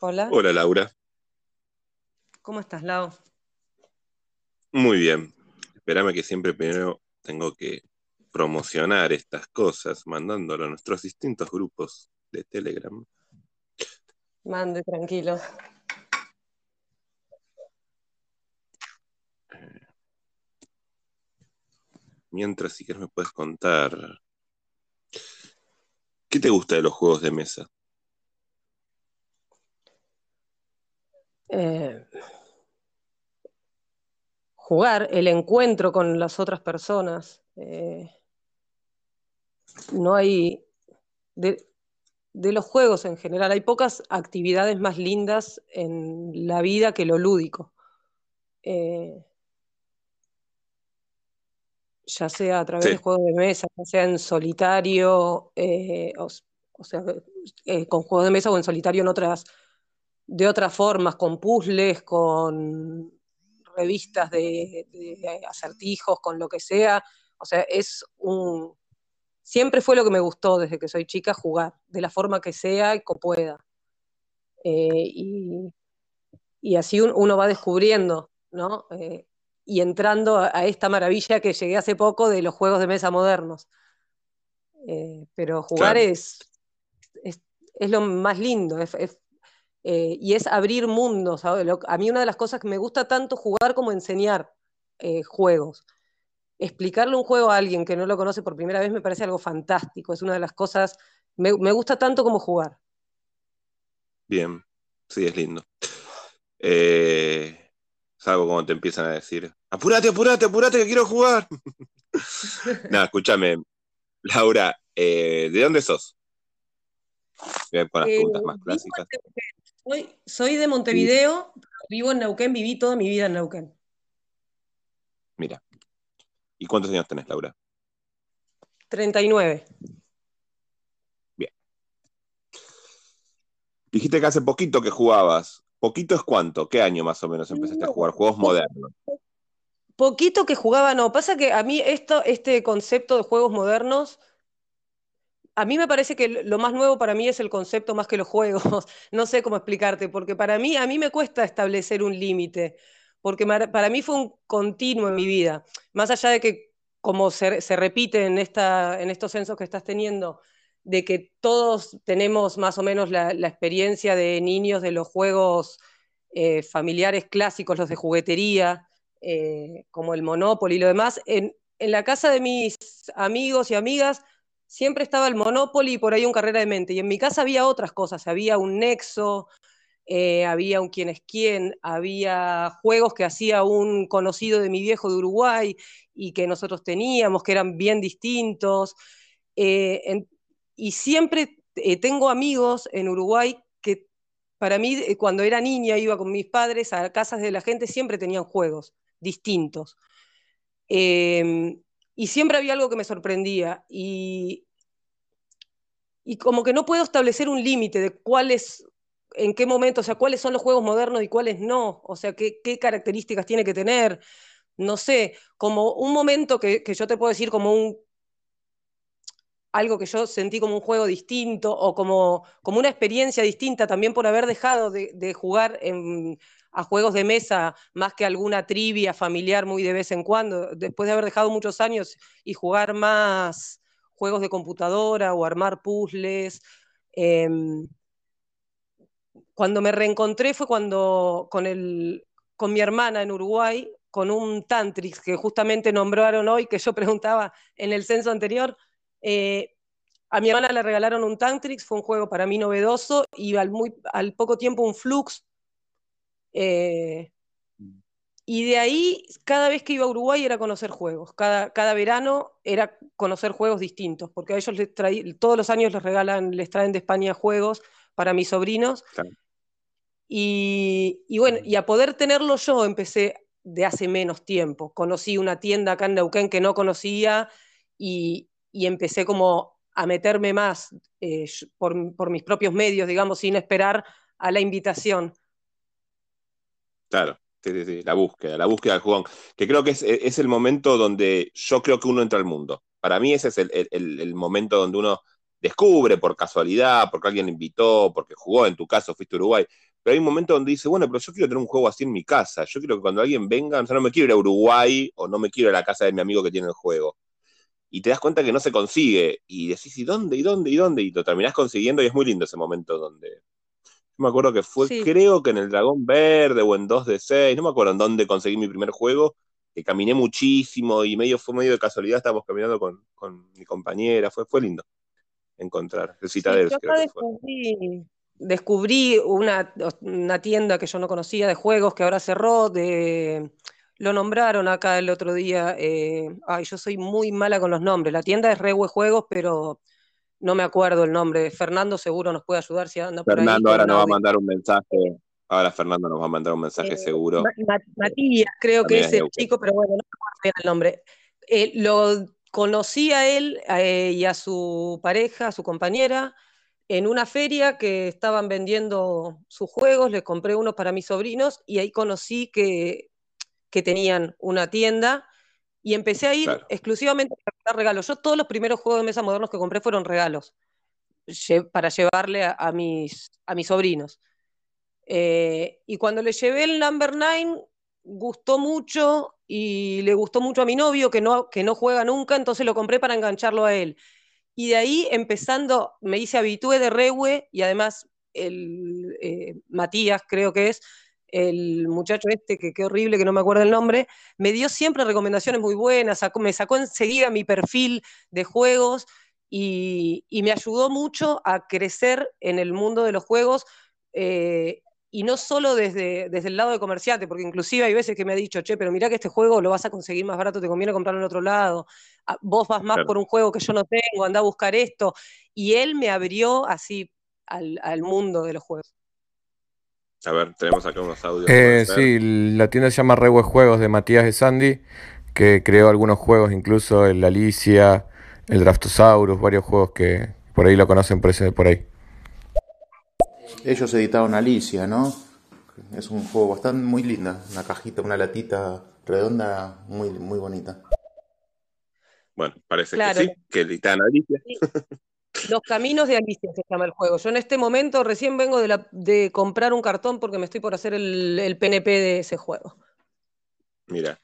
Hola. Hola Laura, ¿Cómo estás, Lau? muy bien. Espérame que siempre primero tengo que promocionar estas cosas mandándolo a nuestros distintos grupos de Telegram. Mande, tranquilo. Mientras, si quieres, me puedes contar qué te gusta de los juegos de mesa. Eh, jugar, el encuentro con las otras personas. eh, no hay, de, de los juegos en general, hay pocas actividades más lindas en la vida que lo lúdico. Eh, ya sea a través de juegos de mesa, ya sea en solitario, eh, o, o sea, eh, con juegos de mesa o en solitario en otras, de otras formas, con puzzles, con revistas de, de acertijos, con lo que sea. O sea, es un... Siempre fue lo que me gustó desde que soy chica, jugar, de la forma que sea y que pueda. Eh, y, y así un- uno va descubriendo, ¿no? Eh, y entrando a, a esta maravilla que llegué hace poco de los juegos de mesa modernos. Eh, pero jugar claro, es, es, es lo más lindo, es, es, eh, y es abrir mundos. a mí una de las cosas que me gusta tanto jugar como enseñar eh, juegos. Explicarle un juego a alguien que no lo conoce por primera vez me parece algo fantástico. Es una de las cosas, me, me gusta tanto como jugar. bien. Sí, es lindo. Eh, salvo cuando te empiezan a decir, apúrate, apúrate, apúrate, que quiero jugar. Nada, escúchame, Laura, eh, ¿de dónde sos? Voy a ir con las Eh, preguntas más clásicas. Soy, soy de Sí. Montevideo, vivo en Neuquén, viví toda mi vida en Neuquén. Mira, ¿y cuántos años tenés, Laura? 39. Bien. Dijiste que hace poquito que jugabas. ¿Poquito es cuánto? ¿Qué año más o menos empezaste a jugar juegos modernos? poquito que jugaba, no. Pasa que a mí esto, este concepto de juegos modernos, a mí me parece que lo más nuevo para mí es el concepto más que los juegos. No sé cómo explicarte, porque para mí, a mí me cuesta establecer un límite, porque para mí fue un continuo en mi vida. Más allá de que, como se, se repite en esta, en estos censos que estás teniendo, de que todos tenemos más o menos la, experiencia de niños de los juegos eh, familiares clásicos, los de juguetería, eh, como el Monopoly y lo demás. En la casa de mis amigos y amigas siempre estaba el Monopoly y por ahí un carrera de mente. Y en mi casa había otras cosas, había un Nexo, eh, había un quién es quién, había juegos que hacía un conocido de mi viejo de Uruguay y que nosotros teníamos, que eran bien distintos. Eh, y siempre eh, tengo amigos en Uruguay que para mí, cuando era niña, iba con mis padres a casas de la gente, siempre tenían juegos distintos. Eh, y siempre había algo que me sorprendía. Y, y como que no puedo establecer un límite de cuáles, en qué momento, o sea, cuáles son los juegos modernos y cuáles no, o sea, qué, qué características tiene que tener, no sé, como un momento que, que yo te puedo decir como un, algo que yo sentí como un juego distinto o como, como una experiencia distinta también por haber dejado de, de jugar en, a juegos de mesa más que alguna trivia familiar muy de vez en cuando, después de haber dejado muchos años y jugar más juegos de computadora o armar puzzles. Eh, cuando me reencontré fue cuando con, el, con mi hermana en Uruguay, con un Tantrix que justamente nombraron hoy, que yo preguntaba en el censo anterior. Eh, a mi hermana le regalaron un Tantrix, fue un juego para mí novedoso, y al poco tiempo un Flux. Eh, y de ahí, cada vez que iba a Uruguay era conocer juegos. Cada, cada verano era conocer juegos distintos, porque a ellos les traí, todos los años les regalan, les traen de España juegos para mis sobrinos. Claro. Y, y bueno, y a poder tenerlo yo empecé de hace menos tiempo. Conocí una tienda acá en Neuquén que no conocía y, y empecé como a meterme más eh, por, por, mis propios medios, digamos, sin esperar a la invitación. Claro, la búsqueda, la búsqueda del jugón, que creo que es, es, el momento donde yo creo que uno entra al mundo. Para mí ese es el, el, el momento donde uno descubre por casualidad, porque alguien invitó, porque jugó, en tu caso fuiste a Uruguay, pero hay un momento donde dice, bueno, pero yo quiero tener un juego así en mi casa, yo quiero que cuando alguien venga, o sea, no me quiero ir a Uruguay o no me quiero ir a la casa de mi amigo que tiene el juego. Y te das cuenta que no se consigue, y decís, ¿y dónde, y dónde, y dónde? Y lo terminás consiguiendo, y es muy lindo ese momento donde... Me acuerdo que fue, creo que en el Dragón Verde o en 2 de 6, no me acuerdo en dónde conseguí mi primer juego, que caminé muchísimo y medio fue medio de casualidad, estábamos caminando con, con mi compañera, fue, fue lindo encontrar el Citadel. yo descubrí, una, una, tienda que yo no conocía de juegos que ahora cerró, de, lo nombraron acá el otro día, eh, ay, yo soy muy mala con los nombres, la tienda es Rewe Juegos, pero no me acuerdo el nombre, Fernando seguro nos puede ayudar si anda por ahí. Fernando ahora nos va a mandar un mensaje, ahora Fernando nos va a mandar un mensaje eh, seguro. Matías creo que es el chico, pero bueno, no me acuerdo bien el nombre. Eh, lo conocí a él y a su pareja, a su compañera, en una feria que estaban vendiendo sus juegos, les compré unos para mis sobrinos y ahí conocí que, que tenían una tienda y empecé a ir exclusivamente a regalos. Yo todos los primeros juegos de mesa modernos que compré fueron regalos para llevarle a, mis, a mis sobrinos. Eh, y cuando le llevé el Number Nine, gustó mucho y le gustó mucho a mi novio, que no, que no juega nunca, entonces lo compré para engancharlo a él. Y de ahí, empezando, me hice habitué de Rewe y además el eh, Matías, creo que es, el muchacho este, que qué horrible, que no me acuerdo el nombre, me dio siempre recomendaciones muy buenas, me sacó enseguida mi perfil de juegos y, me ayudó mucho a crecer en el mundo de los juegos. Eh, y no solo desde, desde el lado de comerciante, porque inclusive hay veces que me ha dicho, che, pero mira que este juego lo vas a conseguir más barato, te conviene comprarlo en otro lado, ah, vos vas más por un juego que yo no tengo, anda a buscar esto. Y él me abrió así al, mundo de los juegos. A ver, tenemos acá unos audios. Eh, sí, la tienda se llama Rewe Juegos de Matías de Sandy, que creó algunos juegos, incluso el Alicia, el Draftosaurus, varios juegos que por ahí lo conocen por, ese, por ahí. Ellos editaron Alicia, ¿no? Es un juego bastante muy linda, una cajita, una latita redonda muy, muy bonita. Bueno, parece que sí, que editan Alicia. Los caminos de Alicia se llama el juego. Yo en este momento recién vengo de, comprar un cartón porque me estoy por hacer el, el PNP de ese juego. Mira,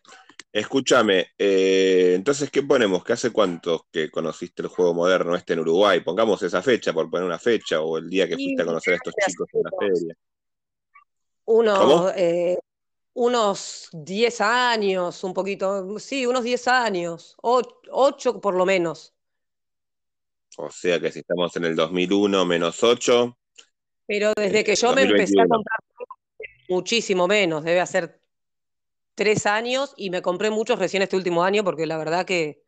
Escúchame, eh, entonces, ¿qué ponemos? ¿Qué hace cuánto que conociste el juego moderno este en Uruguay? Pongamos esa fecha, por poner una fecha, o el día que fuiste a conocer a estos chicos en la feria. Unos, eh, unos 10 años, un poquito, sí, unos 10 años, 8 por lo menos. O sea que si estamos en el 2001 menos 8. Pero desde que yo me empecé a comprar muchísimo menos, debe hacer tres años y me compré muchos recién este último año porque la verdad que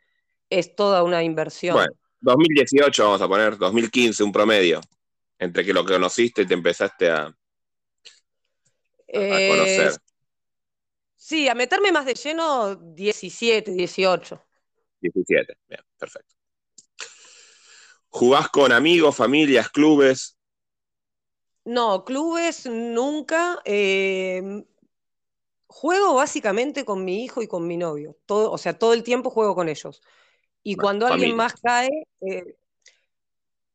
es toda una inversión. Bueno, 2018 vamos a poner, 2015 un promedio, entre que lo conociste y te empezaste a, eh, conocer. Sí, a meterme más de lleno 17, 18. 17, bien, perfecto. ¿Jugás con amigos, familias, clubes? No, clubes nunca. Eh, Juego básicamente con mi hijo y con mi novio. Todo, o sea, todo el tiempo juego con ellos. Y cuando alguien más cae, eh,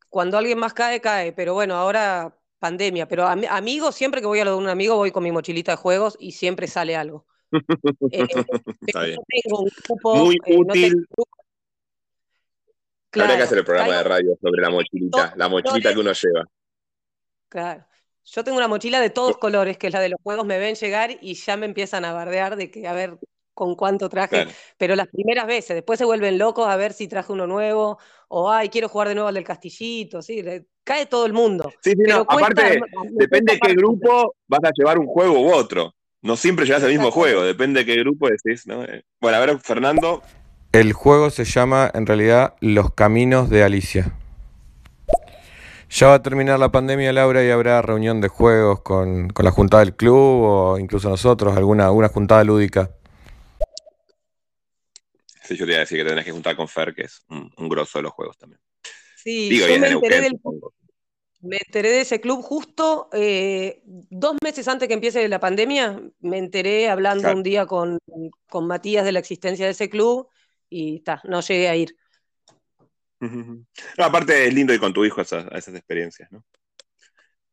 cuando alguien más cae, cae. Pero bueno, ahora pandemia. Pero amigos, siempre que voy a lo de un amigo, voy con mi mochilita de juegos y siempre sale algo. Eh, Muy eh, útil. Habría que hacer el programa de radio sobre la mochilita, la mochilita que uno lleva. Claro. Yo tengo una mochila de todos colores, que es la de los juegos, me ven llegar y ya me empiezan a bardear de que a ver con cuánto traje, pero las primeras veces, después se vuelven locos a ver si traje uno nuevo, o ay, quiero jugar de nuevo al del castillito, sí, cae todo el mundo. Sí, sí, no, aparte, depende de qué grupo vas a llevar un juego u otro. No siempre llevas el mismo juego, depende de qué grupo decís, ¿no? Bueno, a ver, Fernando. El juego se llama en realidad Los Caminos de Alicia. Ya va a terminar la pandemia, Laura, y habrá reunión de juegos con, la juntada del club o incluso nosotros, alguna, alguna juntada lúdica. Sí, yo te iba a decir que tenés que juntar con Fer, que es un, grosso de los juegos también. Sí, yo me enteré, del, me enteré, de ese club justo eh, dos meses antes que empiece la pandemia. Me enteré hablando un día con, con Matías de la existencia de ese club y está, no llegué a ir. No, aparte es lindo ir con tu hijo a esas, experiencias, ¿no?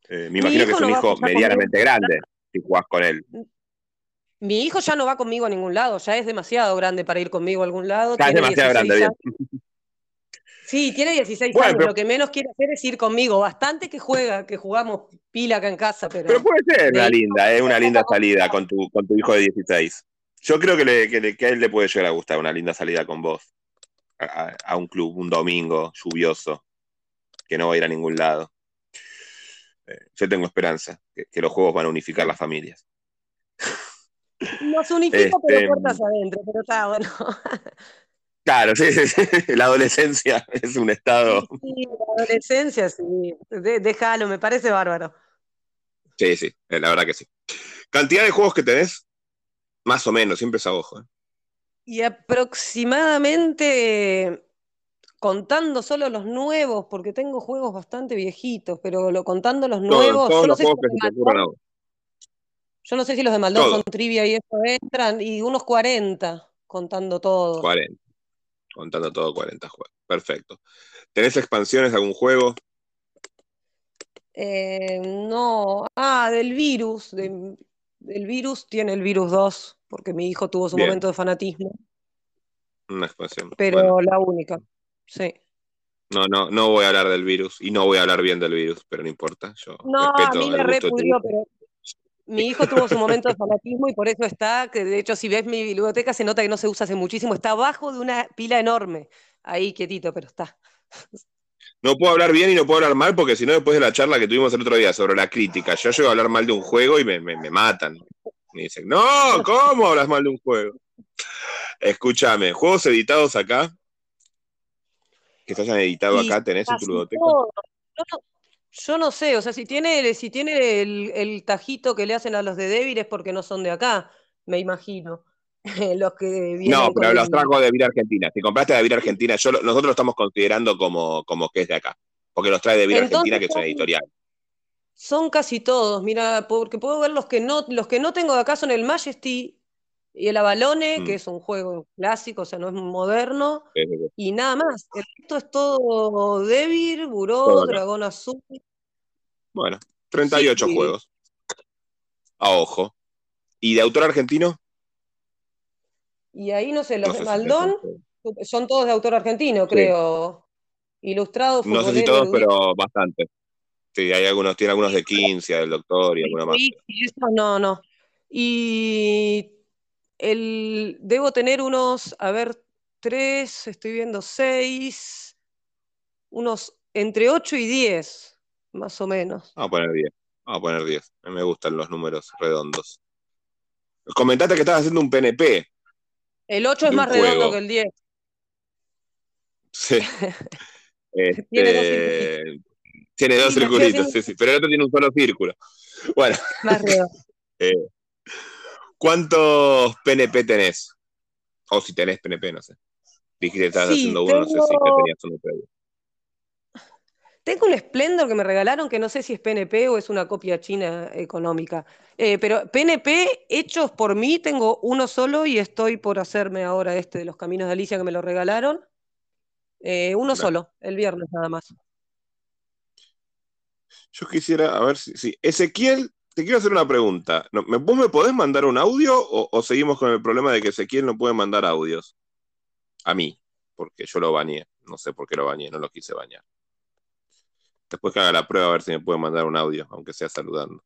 Eh, me imagino que es un hijo medianamente grande si jugás con él. Mi hijo ya no va conmigo a ningún lado, ya es demasiado grande para ir conmigo a algún lado. Ya es demasiado grande, bien. Sí, tiene 16 años, lo que menos quiere hacer es ir conmigo. Bastante que juega, que jugamos pila acá en casa, pero... Pero puede ser una linda, es una linda salida con tu, con tu hijo de 16. Yo creo que, le, que, a él le puede llegar a gustar una linda salida con vos. A, un club, un domingo lluvioso, que no va a ir a ningún lado. Eh, yo tengo esperanza, que, los juegos van a unificar las familias. Nos unifica, pero este, puertas adentro, pero está bueno. Claro, sí, sí, la adolescencia es un estado. Sí, la adolescencia, sí. déjalo, me parece bárbaro. Sí, sí, eh, la verdad que sí. ¿Cantidad de juegos que tenés? Más o menos, siempre es a ojo. ¿eh? Y aproximadamente, contando solo los nuevos, porque tengo juegos bastante viejitos, pero lo, contando los nuevos. Los Yo no sé si los de Maldón con trivia y eso entran, y unos 40, contando todo. 40 contando todo 40 juegos. Perfecto. ¿Tenés expansiones de algún juego? Eh, no. Ah, del virus. del virus tiene el virus 2, porque mi hijo tuvo su momento de fanatismo. Una expansión. Pero la única, sí. No, no, no voy a hablar del virus y no voy a hablar bien del virus, pero no importa. Yo no, a mí me repudió, pero mi hijo tuvo su momento de fanatismo y por eso está, que de hecho si ves mi biblioteca se nota que no se usa hace muchísimo, está abajo de una pila enorme, ahí quietito, pero está. No puedo hablar bien y no puedo hablar mal porque si no después de la charla que tuvimos el otro día sobre la crítica, yo llego a hablar mal de un juego y me, matan. Me dicen, no, ¿cómo hablas mal de un juego? Escúchame, juegos editados acá, que se hayan editado acá, ¿tenés en tu biblioteca? Yo no sé, o sea, si tiene, si tiene el, tajito que le hacen a los de débiles es porque no son de acá, me imagino. los que no, pero los trajo de Vida Argentina. Si compraste de Vida Argentina, yo, nosotros lo estamos considerando como, como que es de acá, porque los trae de Vida Argentina, que es una editorial. Son casi todos, mira, porque puedo ver los que no, los que no tengo de acá son el Majesty y el Avalone, que mm. es un juego clásico, o sea, no es moderno, y nada más. El resto es todo Devir, Buró, Dragón Azul. Bueno, 38 juegos. A ojo. ¿Y de autor argentino? Y ahí no sé, los de Maldón son todos de autor argentino, creo. Ilustrados. No sé si todos, pero bastante. Sí, hay algunos, tiene algunos de 15, del doctor y algunos más. Sí, eso no, no. Y el, debo tener unos, a ver, tres, estoy viendo seis, unos entre ocho y diez, más o menos. Vamos a poner diez, vamos a poner diez. A mí me gustan los números redondos. Comentate que estás haciendo un PNP. El 8 es más redondo que el 10. Sí. Este, tiene dos, circulitos, sí, sí, pero el otro tiene un solo círculo. Bueno. Más eh, ¿Cuántos PNP tenés? O si tenés PNP, no sé. Dijiste que estabas haciendo uno, no sé si tenías uno previo. Tengo un Splendor que me regalaron, que no sé si es PNP o es una copia china económica. Eh, pero PNP hechos por mí, tengo uno solo y estoy por hacerme ahora este de los Caminos de Alicia que me lo regalaron. Eh, uno solo, el viernes nada más. Yo quisiera, a ver si, si Ezequiel te quiero hacer una pregunta. ¿Vos me podés mandar un audio o, seguimos con el problema de que Ezequiel no puede mandar audios? A mí, porque yo lo bañé. No sé por qué lo bañé, no lo quise bañar. Después que haga la prueba a ver si me puede mandar un audio, aunque sea saludando.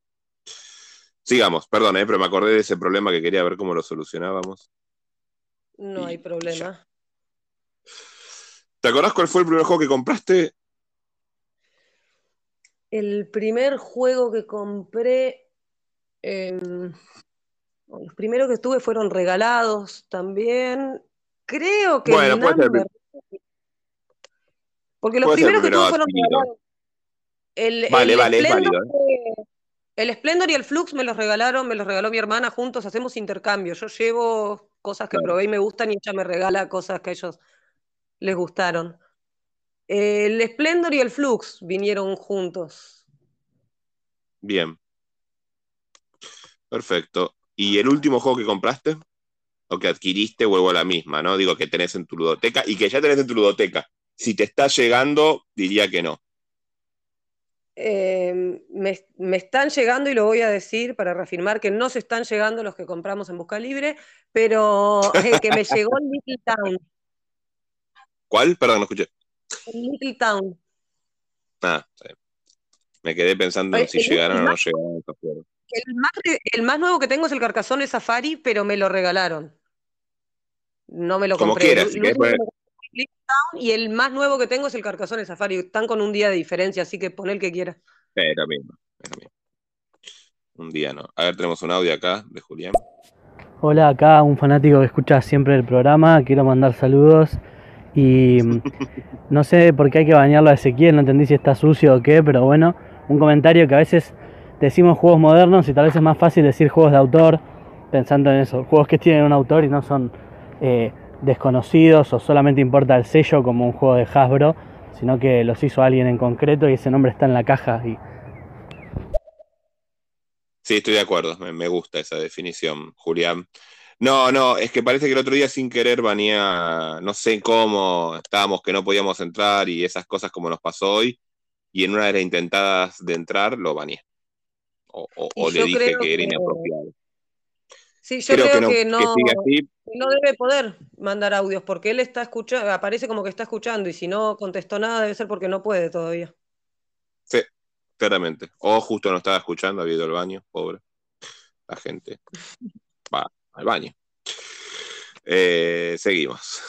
Sigamos, perdón, eh, pero me acordé de ese problema que quería ver cómo lo solucionábamos. No hay problema. ¿Te acordás cuál fue el primer juego que compraste el primer juego que compré, em, los primeros que tuve fueron regalados también. Creo que bueno. Porque los primeros que tuve fueron regalados. El, vale, vale, es válido. ¿eh? El Splendor y el Flux me los regalaron, me los regaló mi hermana juntos, hacemos intercambio. Yo llevo cosas que probé y me gustan y ella me regala cosas que a ellos les gustaron. El Splendor y el Flux vinieron juntos. Bien. Perfecto. ¿Y el último juego que compraste? O que adquiriste, vuelvo a la misma, ¿no? Digo que tenés en tu ludoteca y que ya tenés en tu ludoteca. Si te está llegando, diría que no. Eh, me, me están llegando, y lo voy a decir para reafirmar que no se están llegando los que compramos en Busca Libre, pero el que me llegó en Little Town. ¿Cuál? Perdón, no escuché. En Little Town. Ah, bien. Me quedé pensando en si el llegaron o no llegaron estos juegos. El más, el más nuevo que tengo es el Carcassonne Safari, pero me lo regalaron. No me lo Como compré. quieras, si poner- Town, y el más nuevo que tengo es el Carcassonne Safari. Están con un día de diferencia, así que pon el que quieras. Eh, lo mismo, es lo mismo. Un día no. A ver, tenemos un audio acá de Julián. Hola, acá un fanático que escucha siempre el programa, quiero mandar saludos y no sé por qué hay que bañarlo a Ezequiel, no entendí si está sucio o qué, pero bueno, un comentario que a veces decimos juegos modernos y tal vez es más fácil decir juegos de autor, pensando en eso, juegos que tienen un autor y no son eh, desconocidos o solamente importa el sello como un juego de Hasbro, sino que los hizo alguien en concreto y ese nombre está en la caja y Sí, estoy de acuerdo. Me gusta esa definición, Julián. No, no, es que parece que el otro día sin querer venía, no sé cómo, estábamos que no podíamos entrar y esas cosas como nos pasó hoy, y en una de las intentadas de entrar lo baneé. O, o- Y o le dije que era que- inapropiado. Sí, yo Creo creo que no, que que no, siga así, que no debe poder mandar audios porque él está escuchando, aparece como que está escuchando y si no contestó nada debe ser porque no puede todavía. sí, claramente. O justo no estaba escuchando, había ido al baño, pobre. La gente va al baño. Eh, seguimos.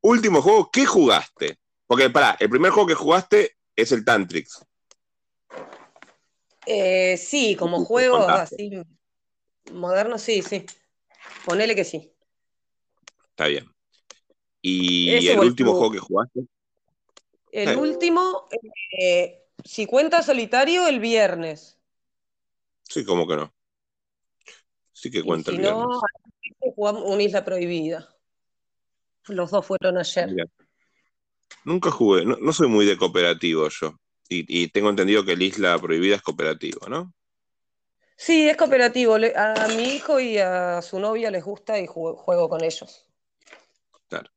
Último juego, ¿qué jugaste? Porque, pará, el primer juego que jugaste es el Tantrix. Eh, sí, como contaste. así modernos, sí, sí. Ponele que sí. Está bien. Y Ese el último juego que jugaste, El Sí. último, eh, si cuenta solitario, el viernes. sí, como que no. Sí que Y cuenta si el viernes. no, jugamos una isla prohibida. Los dos fueron ayer. Mira. Nunca jugué, no, no soy muy de cooperativo yo. Y, y tengo entendido que el Isla Prohibida es cooperativo, ¿no? Sí, es cooperativo. A mi hijo y a su novia les gusta y ju- juego con ellos. Claro.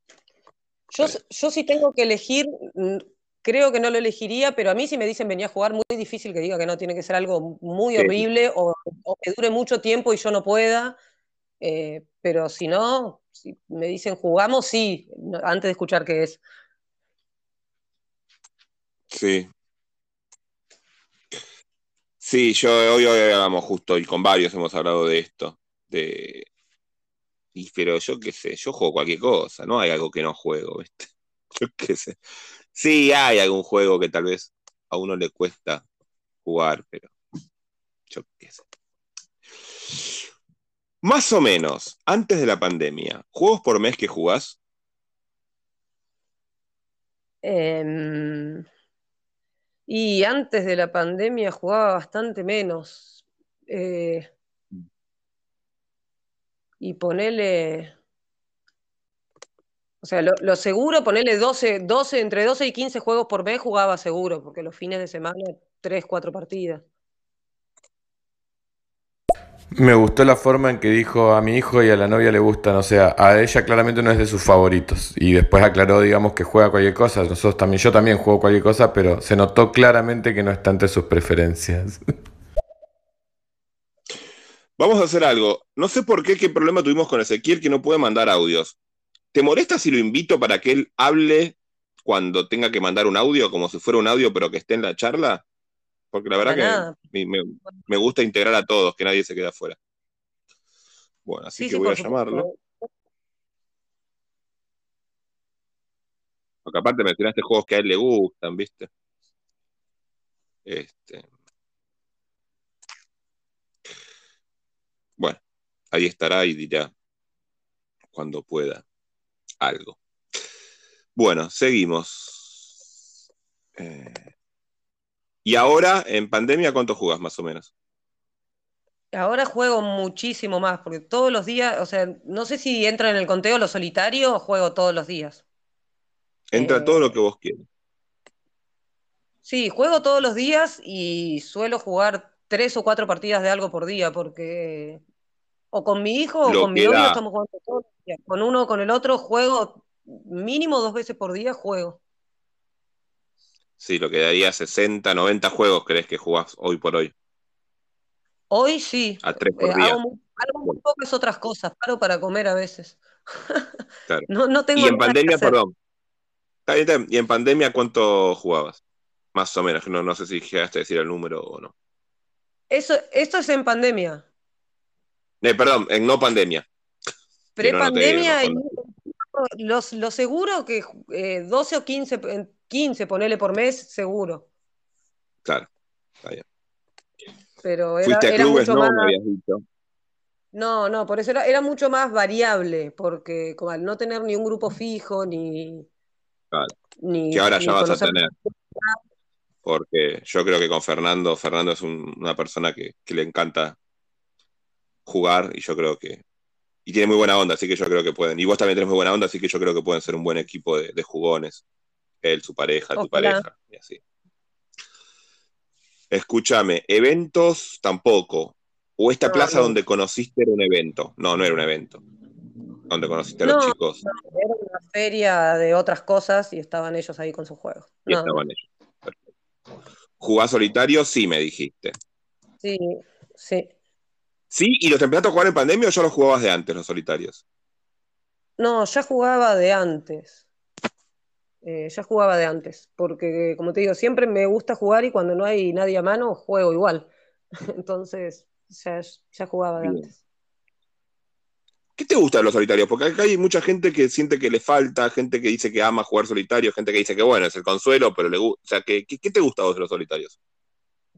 Yo, yo si tengo que elegir, mm, creo que no lo elegiría, pero a mí si me dicen venía a jugar, muy difícil que diga que no, tiene que ser algo muy Sí. horrible o, o que dure mucho tiempo y yo no pueda. Eh, pero si no, si me dicen jugamos, sí, antes de escuchar qué es. Sí. Sí, yo hoy, hoy hablamos justo y con varios hemos hablado de esto. De... Y, pero yo qué sé, yo juego cualquier cosa, no hay algo que no juego, ¿viste? Yo qué sé. Sí, hay algún juego que tal vez a uno le cuesta jugar, pero yo qué sé. Más o menos, antes de la pandemia, ¿juegos por mes que jugás? Em, y antes de la pandemia jugaba bastante menos. Eh, y ponele. O sea, lo, lo seguro, ponele 12, 12, entre 12 y 15 juegos por mes jugaba seguro, porque los fines de semana, 3, 4 partidas. Me gustó la forma en que dijo a mi hijo y a la novia le gustan, o sea, a ella claramente no es de sus favoritos. Y después aclaró, digamos, que juega cualquier cosa. Nosotros también, yo también juego cualquier cosa, pero se notó claramente que no está entre sus preferencias. Vamos a hacer algo. No sé por qué, qué problema tuvimos con Ezequiel que no puede mandar audios. ¿Te molesta si lo invito para que él hable cuando tenga que mandar un audio, como si fuera un audio, pero que esté en la charla? Porque la verdad Para que me, me- me gusta integrar a todos, que nadie se quede afuera. Bueno, así Sí, que sí, voy a llamarlo. Porque aparte mencionaste juegos que a él le gustan, ¿viste? Este. Bueno, ahí estará y dirá cuando pueda algo. Bueno, seguimos. Eh, y ahora, en pandemia, ¿cuánto jugás más o menos? Ahora juego muchísimo más, porque todos los días, o sea, no sé si entra en el conteo lo solitario o juego todos los días. Entra Eh, todo lo que vos quieras. Sí, juego todos los días y suelo jugar tres o cuatro partidas de algo por día, porque o con mi hijo o con mi novio da. estamos jugando todos los días. Con uno o con el otro juego mínimo dos veces por día juego. Sí, lo que daría 60, 90 juegos crees que jugás hoy por hoy. Hoy sí. A tres por Eh, día. hago, mu- hago muy pocas otras cosas. Paro para comer a veces. Claro. No, no tengo Y en pandemia, perdón. Y en pandemia, ¿cuánto jugabas? Más o menos, no, no sé si llegaste a decir el número o no. Eso, esto es en pandemia. Eh, perdón, en no pandemia. Pre-pandemia, no, los, lo seguro que eh, 12 o 15, en 15, ponele por mes, seguro. Claro, está bien. Pero era, Fuiste a era clubes, mucho no, más. me habías dicho. No, no, por eso era, era mucho más variable, porque como al no tener ni un grupo fijo, ni, Claro. ni, Que ahora ni ya vas a tener. Porque yo creo que con Fernando, Fernando es un- una persona que, que le encanta jugar y yo creo que. Y tiene muy buena onda, así que yo creo que pueden. Y vos también tenés muy buena onda, así que yo creo que pueden ser un buen equipo de, de jugones. Él, su pareja, tu Ojalá. pareja, y así. Escúchame, eventos tampoco. O esta No, plaza no. donde conociste era un evento. No, no era un evento. Donde conociste a los chicos Era una feria de otras cosas y estaban ellos ahí con sus juegos. y estaban ellos. Perfecto. ¿Jugás solitario? Sí, me dijiste. sí, sí. ¿Sí? ¿Y los empezaste a jugar en pandemia o ya los jugabas de antes, los solitarios? No, ya jugaba de antes. Eh, ya jugaba de antes, porque como te digo, siempre me gusta jugar y cuando no hay nadie a mano, juego igual. Entonces, ya, ya jugaba de Bien. antes. ¿Qué te gusta de los solitarios? Porque acá hay mucha gente que siente que le falta, gente que dice que ama jugar solitario, gente que dice que bueno, es el consuelo, pero le gusta. O sea, ¿qué, qué, qué te gusta a vos de los solitarios?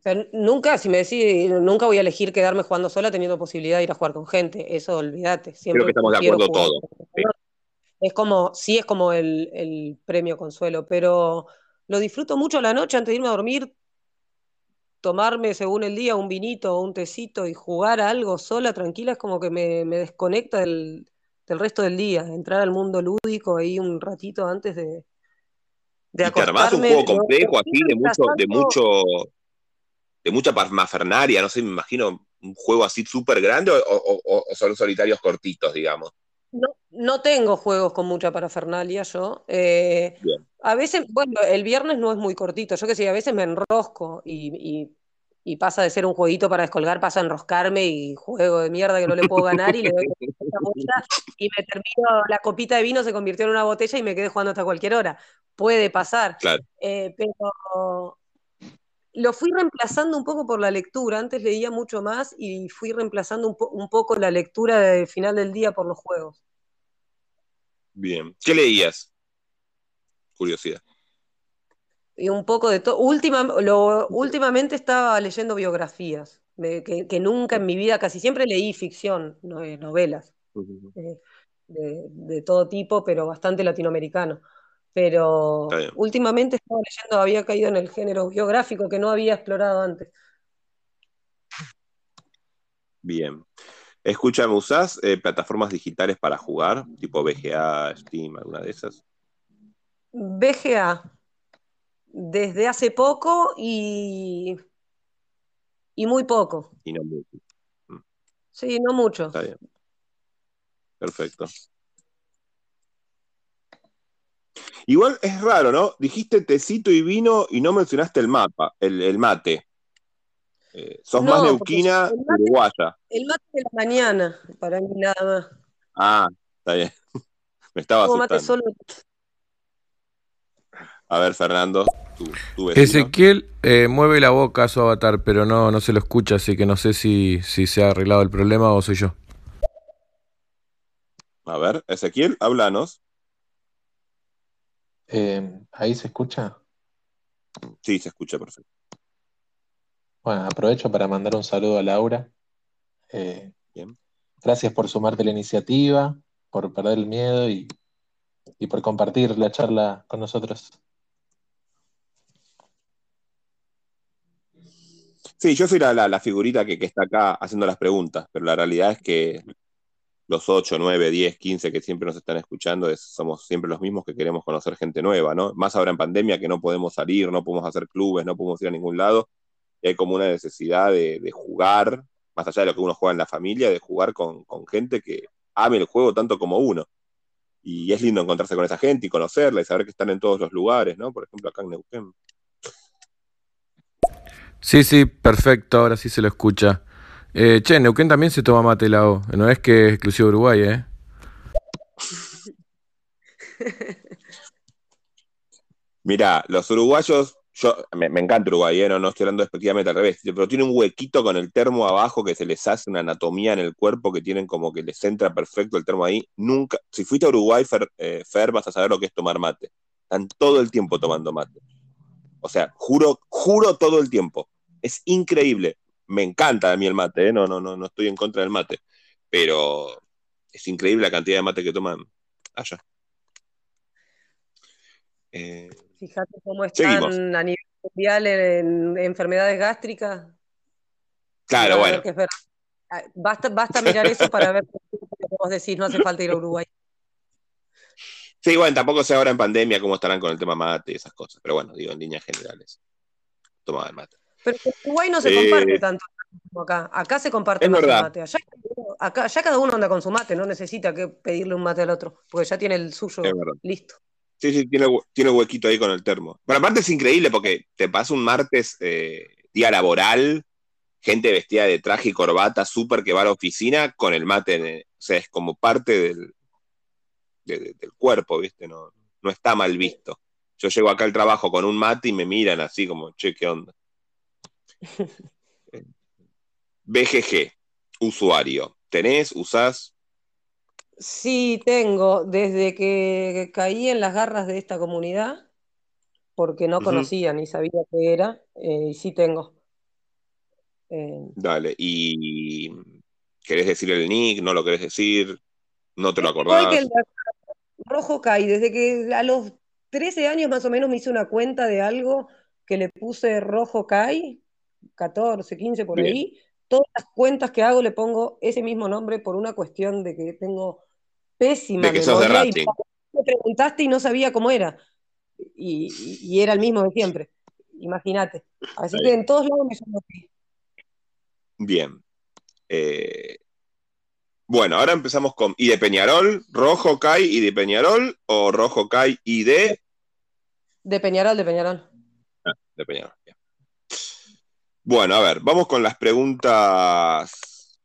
O sea, nunca, si me decís, nunca voy a elegir quedarme jugando sola teniendo posibilidad de ir a jugar con gente. Eso olvídate. Siempre Creo que estamos de acuerdo todos. Es como, sí es como el, el premio consuelo, pero lo disfruto mucho la noche antes de irme a dormir, tomarme según el día un vinito o un tecito y jugar a algo sola, tranquila, es como que me, me desconecta del, del resto del día. Entrar al mundo lúdico ahí un ratito antes de, de ¿Y te armás un acostarme. juego complejo así, de mucho, de reemplazando- mucho, de mucha parmafernaria? No sé, me imagino un juego así súper grande o, o- o- son solitarios cortitos, digamos. No, no tengo juegos con mucha parafernalia yo. Eh, a veces, bueno, el viernes no es muy cortito. Yo que sé, a veces me enrosco y, y- y pasa de ser un jueguito para descolgar, pasa a enroscarme y juego de mierda que no le puedo ganar y le doy una bocha y me termino, la copita de vino se convirtió en una botella y me quedé jugando hasta cualquier hora. Puede pasar. Claro. Eh, pero lo fui reemplazando un poco por la lectura. Antes leía mucho más y fui reemplazando un, po- un poco la lectura del final del día por los juegos. Bien. ¿Qué leías? Curiosidad. Y un poco de todo. Última, lo, últimamente estaba leyendo biografías, me- que, que nunca en mi vida, casi siempre leí ficción, no- eh, novelas, eh, de, de todo tipo, pero bastante latinoamericano. Pero últimamente estaba leyendo, había caído en el género biográfico que no había explorado antes. Bien. Escúchame, ¿usás eh, plataformas digitales para jugar? Tipo VGA, Steam, alguna de esas. BGA, desde hace poco y, y muy poco. Y no mucho. Sí, no mucho. Está bien. Perfecto. Igual es raro, ¿no? Dijiste tecito y vino y no mencionaste el mapa, el, el mate. Eh, sos No, más neuquina el que mate- uruguaya. El mate de la mañana, para mí nada más. Ah, está bien. Me estaba Tomo mate solo. A ver, Fernando, tu. Ezequiel eh, mueve la boca a su avatar, pero no, no se lo escucha, así que no sé si, si se ha arreglado el problema o soy yo. A ver, Ezequiel, háblanos. Eh, ¿ahí se escucha? Sí, se escucha perfecto. Bueno, aprovecho para mandar un saludo a Laura. Eh, Bien. gracias por sumarte a la iniciativa, por perder el miedo y, y por compartir la charla con nosotros. Sí, yo soy la, la- la figurita que, que está acá haciendo las preguntas, pero la realidad es que los 8, 9, 10, 15 que siempre nos están escuchando es- somos siempre los mismos que queremos conocer gente nueva, ¿no? Más ahora en pandemia que no podemos salir, no podemos hacer clubes, no podemos ir a ningún lado, y hay como una necesidad de, de jugar, más allá de lo que uno juega en la familia, de jugar con, con gente que ame el juego tanto como uno. Y es lindo encontrarse con esa gente y conocerla y saber que están en todos los lugares, ¿no? Por ejemplo, acá en Neuquén. Sí, sí, perfecto, ahora sí se lo escucha. Eh, che, Neuquén también se toma mate helado, no es que es exclusivo Uruguay, ¿eh? Mirá, los uruguayos, yo me, encanta Uruguay, ¿eh? no, no estoy hablando despectivamente al revés, pero tiene un huequito con el termo abajo que se les hace una anatomía en el cuerpo que tienen como que les entra perfecto el termo ahí. Nunca, si fuiste a Uruguay, Fer, eh, Fer, vas a saber lo que es tomar mate. Están todo el tiempo tomando mate. O sea, juro, juro todo el tiempo. Es increíble. Me encanta a mí el mate, ¿eh? no, no, no, no estoy en contra del mate, pero es increíble la cantidad de mate que toman allá. Eh, Fíjate cómo Seguimos. están a nivel mundial en, enfermedades gástricas. claro, bueno. Ah, Basta, basta mirar eso para ver que vos decís, no hace falta ir a Uruguay. sí, bueno, tampoco sé ahora en pandemia cómo estarán con el tema mate y esas cosas, pero bueno, digo, en líneas generales, tomaban mate. Pero en Uruguay no se Eh, comparte tanto como acá. Acá se comparte más el mate. Allá, acá, ya cada uno anda con su mate, no necesita que pedirle un mate al otro, porque ya tiene el suyo listo. Sí, sí, tiene, tiene huequito ahí con el termo. Pero aparte es increíble porque te pasa un martes, eh, día laboral, gente vestida de traje y corbata, súper que va a la oficina con el mate. en el- o sea, es como parte del, de- de- del cuerpo, ¿viste? No, no está mal visto. Yo llego acá al trabajo con un mate y me miran así como, che, ¿qué onda? BGG, usuario. ¿Tenés? ¿Usás? Sí, tengo, desde que caí en las garras de esta comunidad, porque no conocía ni sabía qué era, eh, y sí tengo. Eh, Dale. ¿Y querés decir el nick? ¿No lo querés decir? ¿No te lo Igual que el acordás? Rojo Kai, desde que a los 13 años más o menos me hice una cuenta de algo que le puse Rojo Kai, 14, 15 por Bien. ahí. Todas las cuentas que hago le pongo ese mismo nombre por una cuestión de que tengo pésima De que sos de memoria y me preguntaste y no sabía cómo era. Y, y- era el mismo de siempre. Imagínate. Así que en todos lados me llamo así. Bien. Eh, bueno, ahora empezamos con ¿y de Peñarol? ¿Rojo Kai y de Peñarol? ¿O Rojo Kai y de, De Peñarol, de Peñarol. de Peñarol? Bueno, a ver, vamos con las preguntas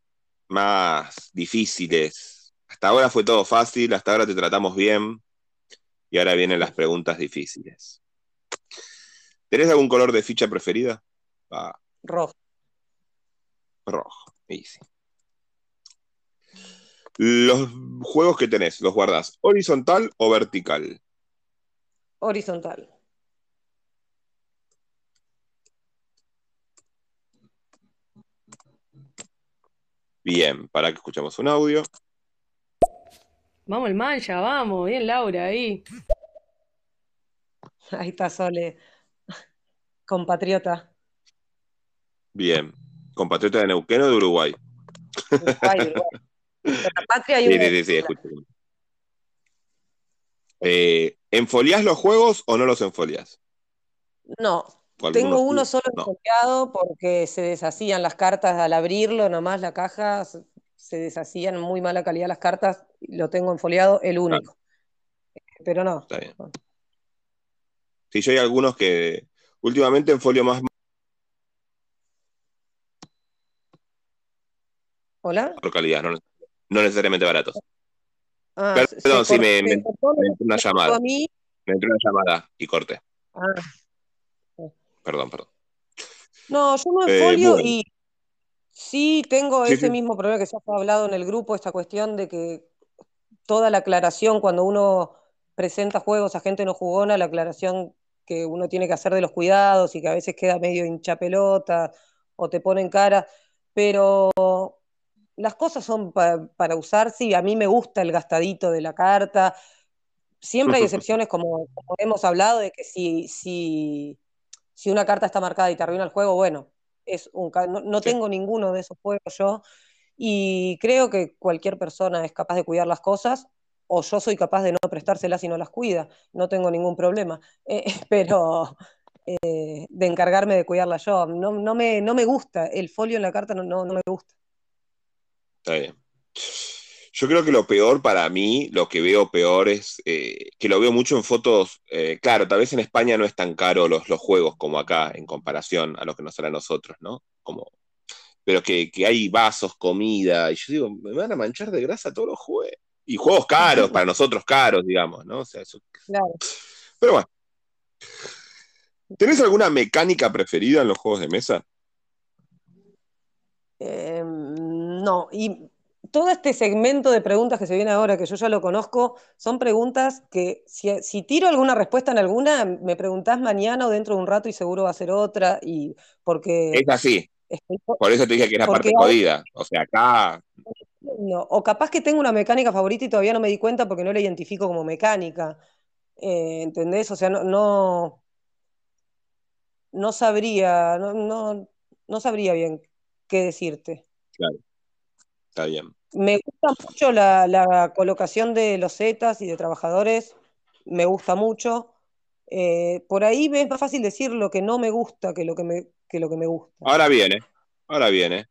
más difíciles. Hasta ahora fue todo fácil, hasta ahora te tratamos bien. Y ahora vienen las preguntas difíciles. ¿Tenés algún color de ficha preferida? Ah, Rojo. rojo. Easy. Los juegos que tenés, ¿los guardás horizontal o vertical? Horizontal. Bien, para que escuchemos un audio. Vamos el mancha, vamos, bien Laura ahí. Ahí está Sole, compatriota. Bien. ¿Compatriota de Neuquén o de Uruguay? Uruguay, Uruguay. De la patria y Sí, una sí, sí, sí. Eh, ¿Enfoliás los juegos o no los enfoliás? No, ¿O tengo uno solo No. enfoliado porque se deshacían las cartas al abrirlo, nomás la caja, se deshacían muy mala calidad las cartas, lo tengo enfoliado, el único. Pero no. Está bien. Sí, yo hay algunos que últimamente enfolio más ¿Hola? por calidad, no, no necesariamente baratos. Ah, Perdón, sí, cor- me, me- entró una llamada. a mí. Me entró una llamada y corté. Ah, Perdón, perdón. No, yo no Eh, enfolio bueno. y sí tengo Sí, ese sí. mismo problema que se ha hablado en el grupo, esta cuestión de que toda la aclaración cuando uno presenta juegos a gente no jugona, la aclaración que uno tiene que hacer de los cuidados y que a veces queda medio hincha pelota o te ponen cara, pero las cosas son pa- para usar, sí, a mí me gusta el gastadito de la carta, siempre hay excepciones como, como hemos hablado de que si, si, si una carta está marcada y te arruina el juego, bueno, es un, no, no Sí. tengo ninguno de esos juegos yo y creo que cualquier persona es capaz de cuidar las cosas o yo soy capaz de no prestárselas si no las cuida, no tengo ningún problema, Eh, pero eh, de encargarme de cuidarlas yo, no, no me, no me gusta, el folio en la carta no, no, no me gusta. Está bien. Yo creo que lo peor para mí, lo que veo peor es eh, que lo veo mucho en fotos. eh, claro, tal vez en España no es tan caro los, los juegos como acá en comparación a lo que nos sale a nosotros, ¿no? Como, pero que, que hay vasos, comida, y yo digo, me van a manchar de grasa todos los juegos. Y juegos caros, para nosotros caros, digamos, ¿no? O sea, eso- Claro. Pero bueno. ¿Tenés alguna mecánica preferida en los juegos de mesa? Eh, no, y todo este segmento de preguntas que se viene ahora, que yo ya lo conozco, son preguntas que si, si tiro alguna respuesta en alguna, me preguntás mañana o dentro de un rato y seguro va a ser otra, y porque Es así. estoy Por eso te dije que Porque parte jodida. O sea, acá no, o capaz que tengo una mecánica favorita y todavía no me di cuenta porque no la identifico como mecánica. Eh, ¿entendés? O sea, no, no, no sabría, no, no, no sabría bien qué decirte. Claro, está bien. Me gusta mucho la, la colocación de los zetas y de trabajadores, me gusta mucho. Eh, por ahí es más fácil decir lo que no me gusta que lo que me, que lo que me gusta. Ahora viene, ahora viene.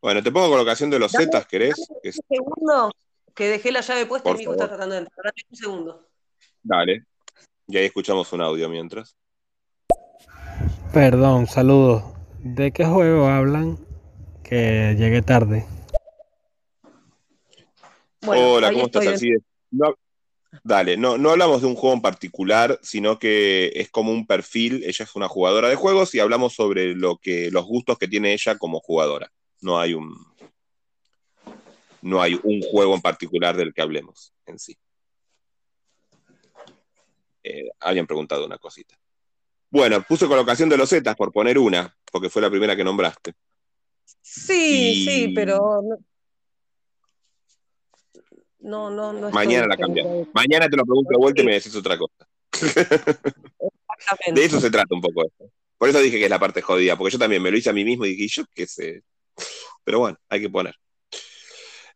Bueno, te pongo colocación de los Dame- zetas, ¿querés? dame un segundo que dejé la llave puesta y Por mi hijo favor. está tratando de entrar. Dame un segundo. Dale. Y ahí escuchamos un audio mientras. Perdón, saludos. ¿De qué juego hablan? Que llegué tarde. Bueno, Hola, ¿cómo estás? No, dale, no, no hablamos de un juego en particular, sino que es como un perfil. Ella es una jugadora de juegos y hablamos sobre lo que, los gustos que tiene ella como jugadora. No hay un, no hay un juego en particular del que hablemos en sí. Eh, habían preguntado una cosita. Bueno, puse colocación de los Zetas por poner una, porque fue la primera que nombraste. Sí, Y- sí, pero no, no, no, Mañana la cambiamos. Mañana te lo pregunto de vuelta y me decís otra cosa. exactamente. De eso se trata un poco esto. Por eso dije que es la parte jodida, porque yo también me lo hice a mí mismo y dije, ¿y yo qué sé. Pero bueno, hay que poner.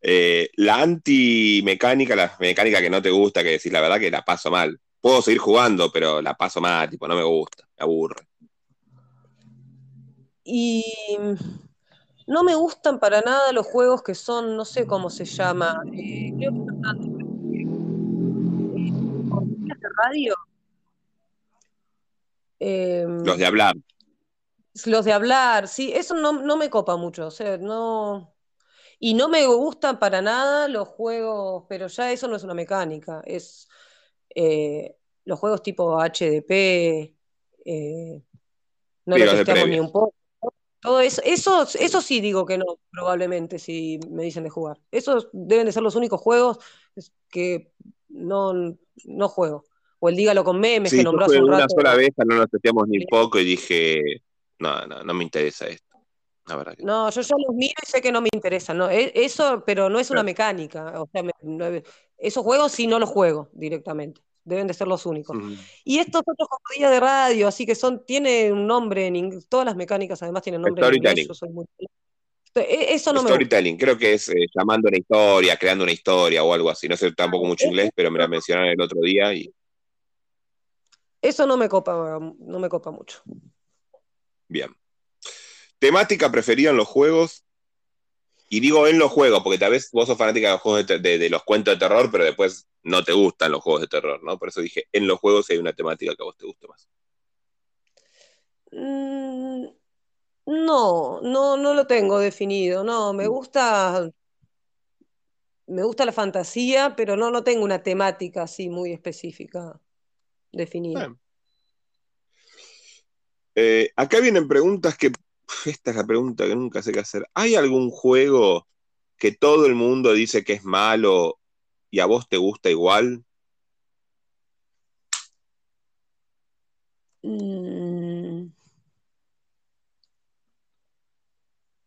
Eh, la antimecánica, la mecánica que no te gusta, que decís la verdad que la paso mal. Puedo seguir jugando, pero la paso mal, tipo, no me gusta, me aburre. Y no me gustan para nada los juegos que son, no sé cómo se llama, eh, creo que son eh, de radio. Eh, Los de hablar. los de hablar, sí, eso no, no me copa mucho, o sea, no. Y no me gustan para nada los juegos, pero ya eso no es una mecánica, es eh, los juegos tipo HDP, eh, no los testeamos ni un poco. Todo eso, eso, eso sí digo que no, probablemente, si me dicen de jugar. Esos deben de ser los únicos juegos que no, no juego. O el Dígalo con memes Sí, que nombró hace un una rato. sola vez, no nos testeamos ni poco y dije, no, no, no me interesa esto. La verdad que No, yo ya los miro y sé que no me interesan, ¿no? E- Eso, pero no es una mecánica. O sea, me- no- esos juegos sí no los juego directamente. Deben de ser los únicos. Y estos otros como de radio, así que son, tiene un nombre en inglés. Todas las mecánicas además tienen nombre en inglés. Storytelling. Yo soy muy. E- Eso no me. Storytelling, creo que es eh, llamando una historia, creando una historia o algo así. No sé tampoco mucho Eso- inglés, pero me la mencionaron el otro día y Eso no me copa, no me copa mucho. bien. Temática preferida en los juegos. Y digo en los juegos, porque tal vez vos sos fanática de los juegos de, te- de- de los cuentos de terror, pero después no te gustan los juegos de terror, ¿no? Por eso dije en los juegos hay una temática que a vos te guste más. Mm, No, no, no lo tengo definido. No, me gusta, me gusta la fantasía, pero no, no tengo una temática así muy específica definida. Eh, acá vienen preguntas que. Esta es la pregunta que nunca sé qué hacer. ¿Hay algún juego que todo el mundo dice que es malo y a vos te gusta igual? Mm.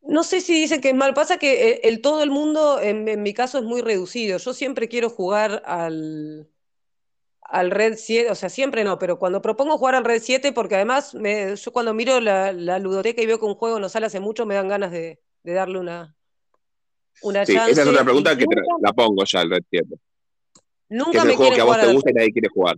No sé si dice que es mal. Pasa que el, el todo el mundo, en mi caso, es muy reducido. Yo siempre quiero jugar al, al Red 7, o sea, siempre no, pero cuando propongo jugar al Red 7, porque además me- yo cuando miro la, la ludoteca y veo que un juego no sale hace mucho, me dan ganas de, de darle una, una Sí, chance. esa es otra y pregunta que te la pongo ya al Red 7. Que nunca es el me juego quieren que a vos te gusta y nadie quiere jugar.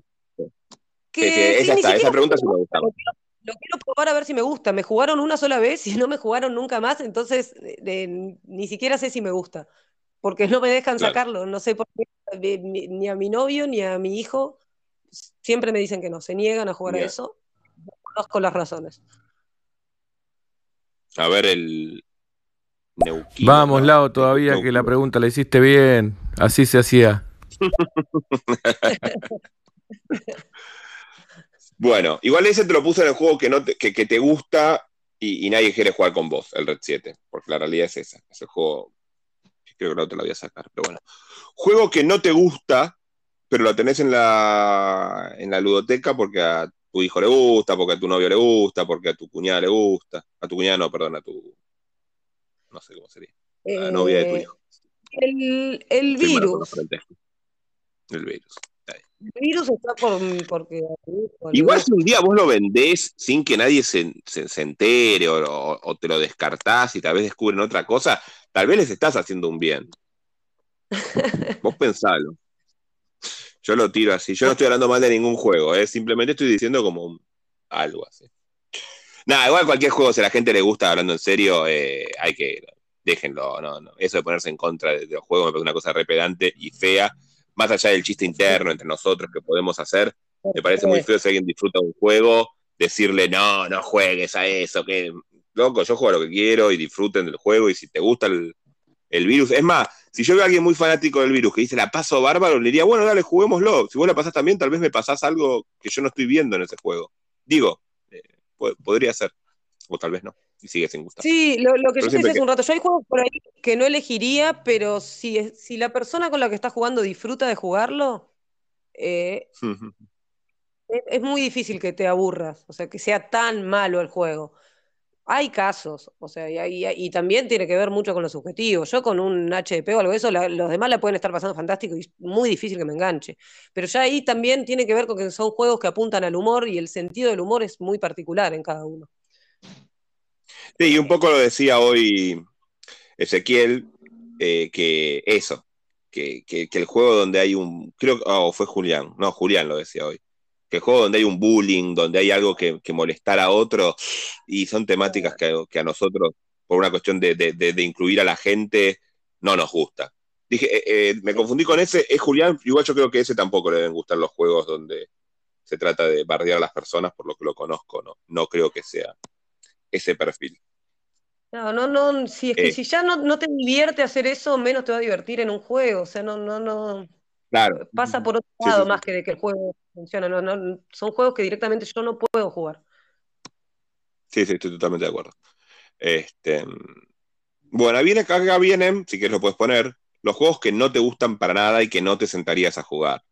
que Sí, sí, sí, esa ni está, esa pregunta sí me gusta, lo quiero, lo quiero probar a ver si me gusta. Me jugaron una sola vez y no me jugaron nunca más, entonces eh, de- ni siquiera sé si me gusta. Porque no me dejan Claro. sacarlo. No sé por qué, ni, a mi novio ni a mi hijo. Siempre me dicen que no, se niegan a jugar a eso. No conozco las razones. A ver el. Neuquino, Vamos. Lau, todavía que la pregunta la hiciste bien. Así se hacía. Bueno, igual ese te lo puse en el juego que, no te, que, que te gusta y, y nadie quiere jugar con vos, el Red 7, porque la realidad es esa. Es el juego. Creo que no te lo voy a sacar, pero bueno. Juego que no te gusta, pero lo tenés en la, en la ludoteca porque a tu hijo le gusta, porque a tu novio le gusta, porque a tu cuñada le gusta. A tu cuñada no, perdón, a tu. No sé cómo sería. A la novia de tu Eh, hijo. el, el virus. El virus. El virus está por, porque Igual si un día vos lo vendés sin que nadie se, se- se entere o, o- o te lo descartás y tal vez descubren otra cosa, tal vez les estás haciendo un bien. Vos pensalo. Yo lo tiro así. Yo no estoy hablando mal de ningún juego, ¿eh? simplemente estoy diciendo como un- algo así. Nada, igual cualquier juego, si a la gente le gusta hablando en serio, eh, hay que. Déjenlo, no, no. Eso de ponerse en contra de, de los juegos me parece una cosa repedante y fea. Más allá del chiste interno entre nosotros que podemos hacer, me parece muy feo si alguien disfruta un juego, decirle, no, no juegues a eso, que loco, yo juego a lo que quiero y disfruten del juego y si te gusta el, el virus. Es más, si yo veo a alguien muy fanático del virus que dice, la paso bárbaro, le diría, bueno, dale, juguémoslo. Si vos la pasás también, tal vez me pasás algo que yo no estoy viendo en ese juego. Digo, eh, po- podría ser, o tal vez no, y sigue sin gustar. Sí, lo, lo que Pero yo te decía hace que- un rato, yo hay juegos por ahí que no elegiría, pero si, si la persona con la que está jugando disfruta de jugarlo, eh, es, es muy difícil que te aburras, o sea, que sea tan malo el juego. Hay casos, o sea, y, también tiene que ver mucho con los objetivos. Yo con un HDP o algo de eso, la- los demás la pueden estar pasando fantástico y es muy difícil que me enganche. Pero ya ahí también tiene que ver con que son juegos que apuntan al humor y el sentido del humor es muy particular en cada uno. Sí, y un poco lo decía hoy Ezequiel, eh, que eso, que, que- el juego donde hay un, creo oh, fue Julián, no, Julián lo decía hoy, que el juego donde hay un bullying, donde hay algo que, que molestar a otro, y son temáticas que, que a nosotros, por una cuestión de, de- de- de incluir a la gente, no nos gusta. Dije, eh, eh, me confundí con ese, es Julián, igual yo creo que ese tampoco le deben gustar los juegos donde se trata de bardear a las personas, por lo que lo conozco, no, no creo que sea ese perfil. No, no, no, si es que Eh. si ya no, no te divierte hacer eso, menos te va a divertir en un juego. O sea, no, no, no. Claro. Pasa por otro lado sí, sí. más que de que el juego funcione. No, no, son juegos que directamente yo no puedo jugar. Sí, sí, estoy totalmente de acuerdo. Este, bueno, viene, acá vienen, si quieres lo puedes poner, los juegos que no te gustan para nada y que no te sentarías a jugar.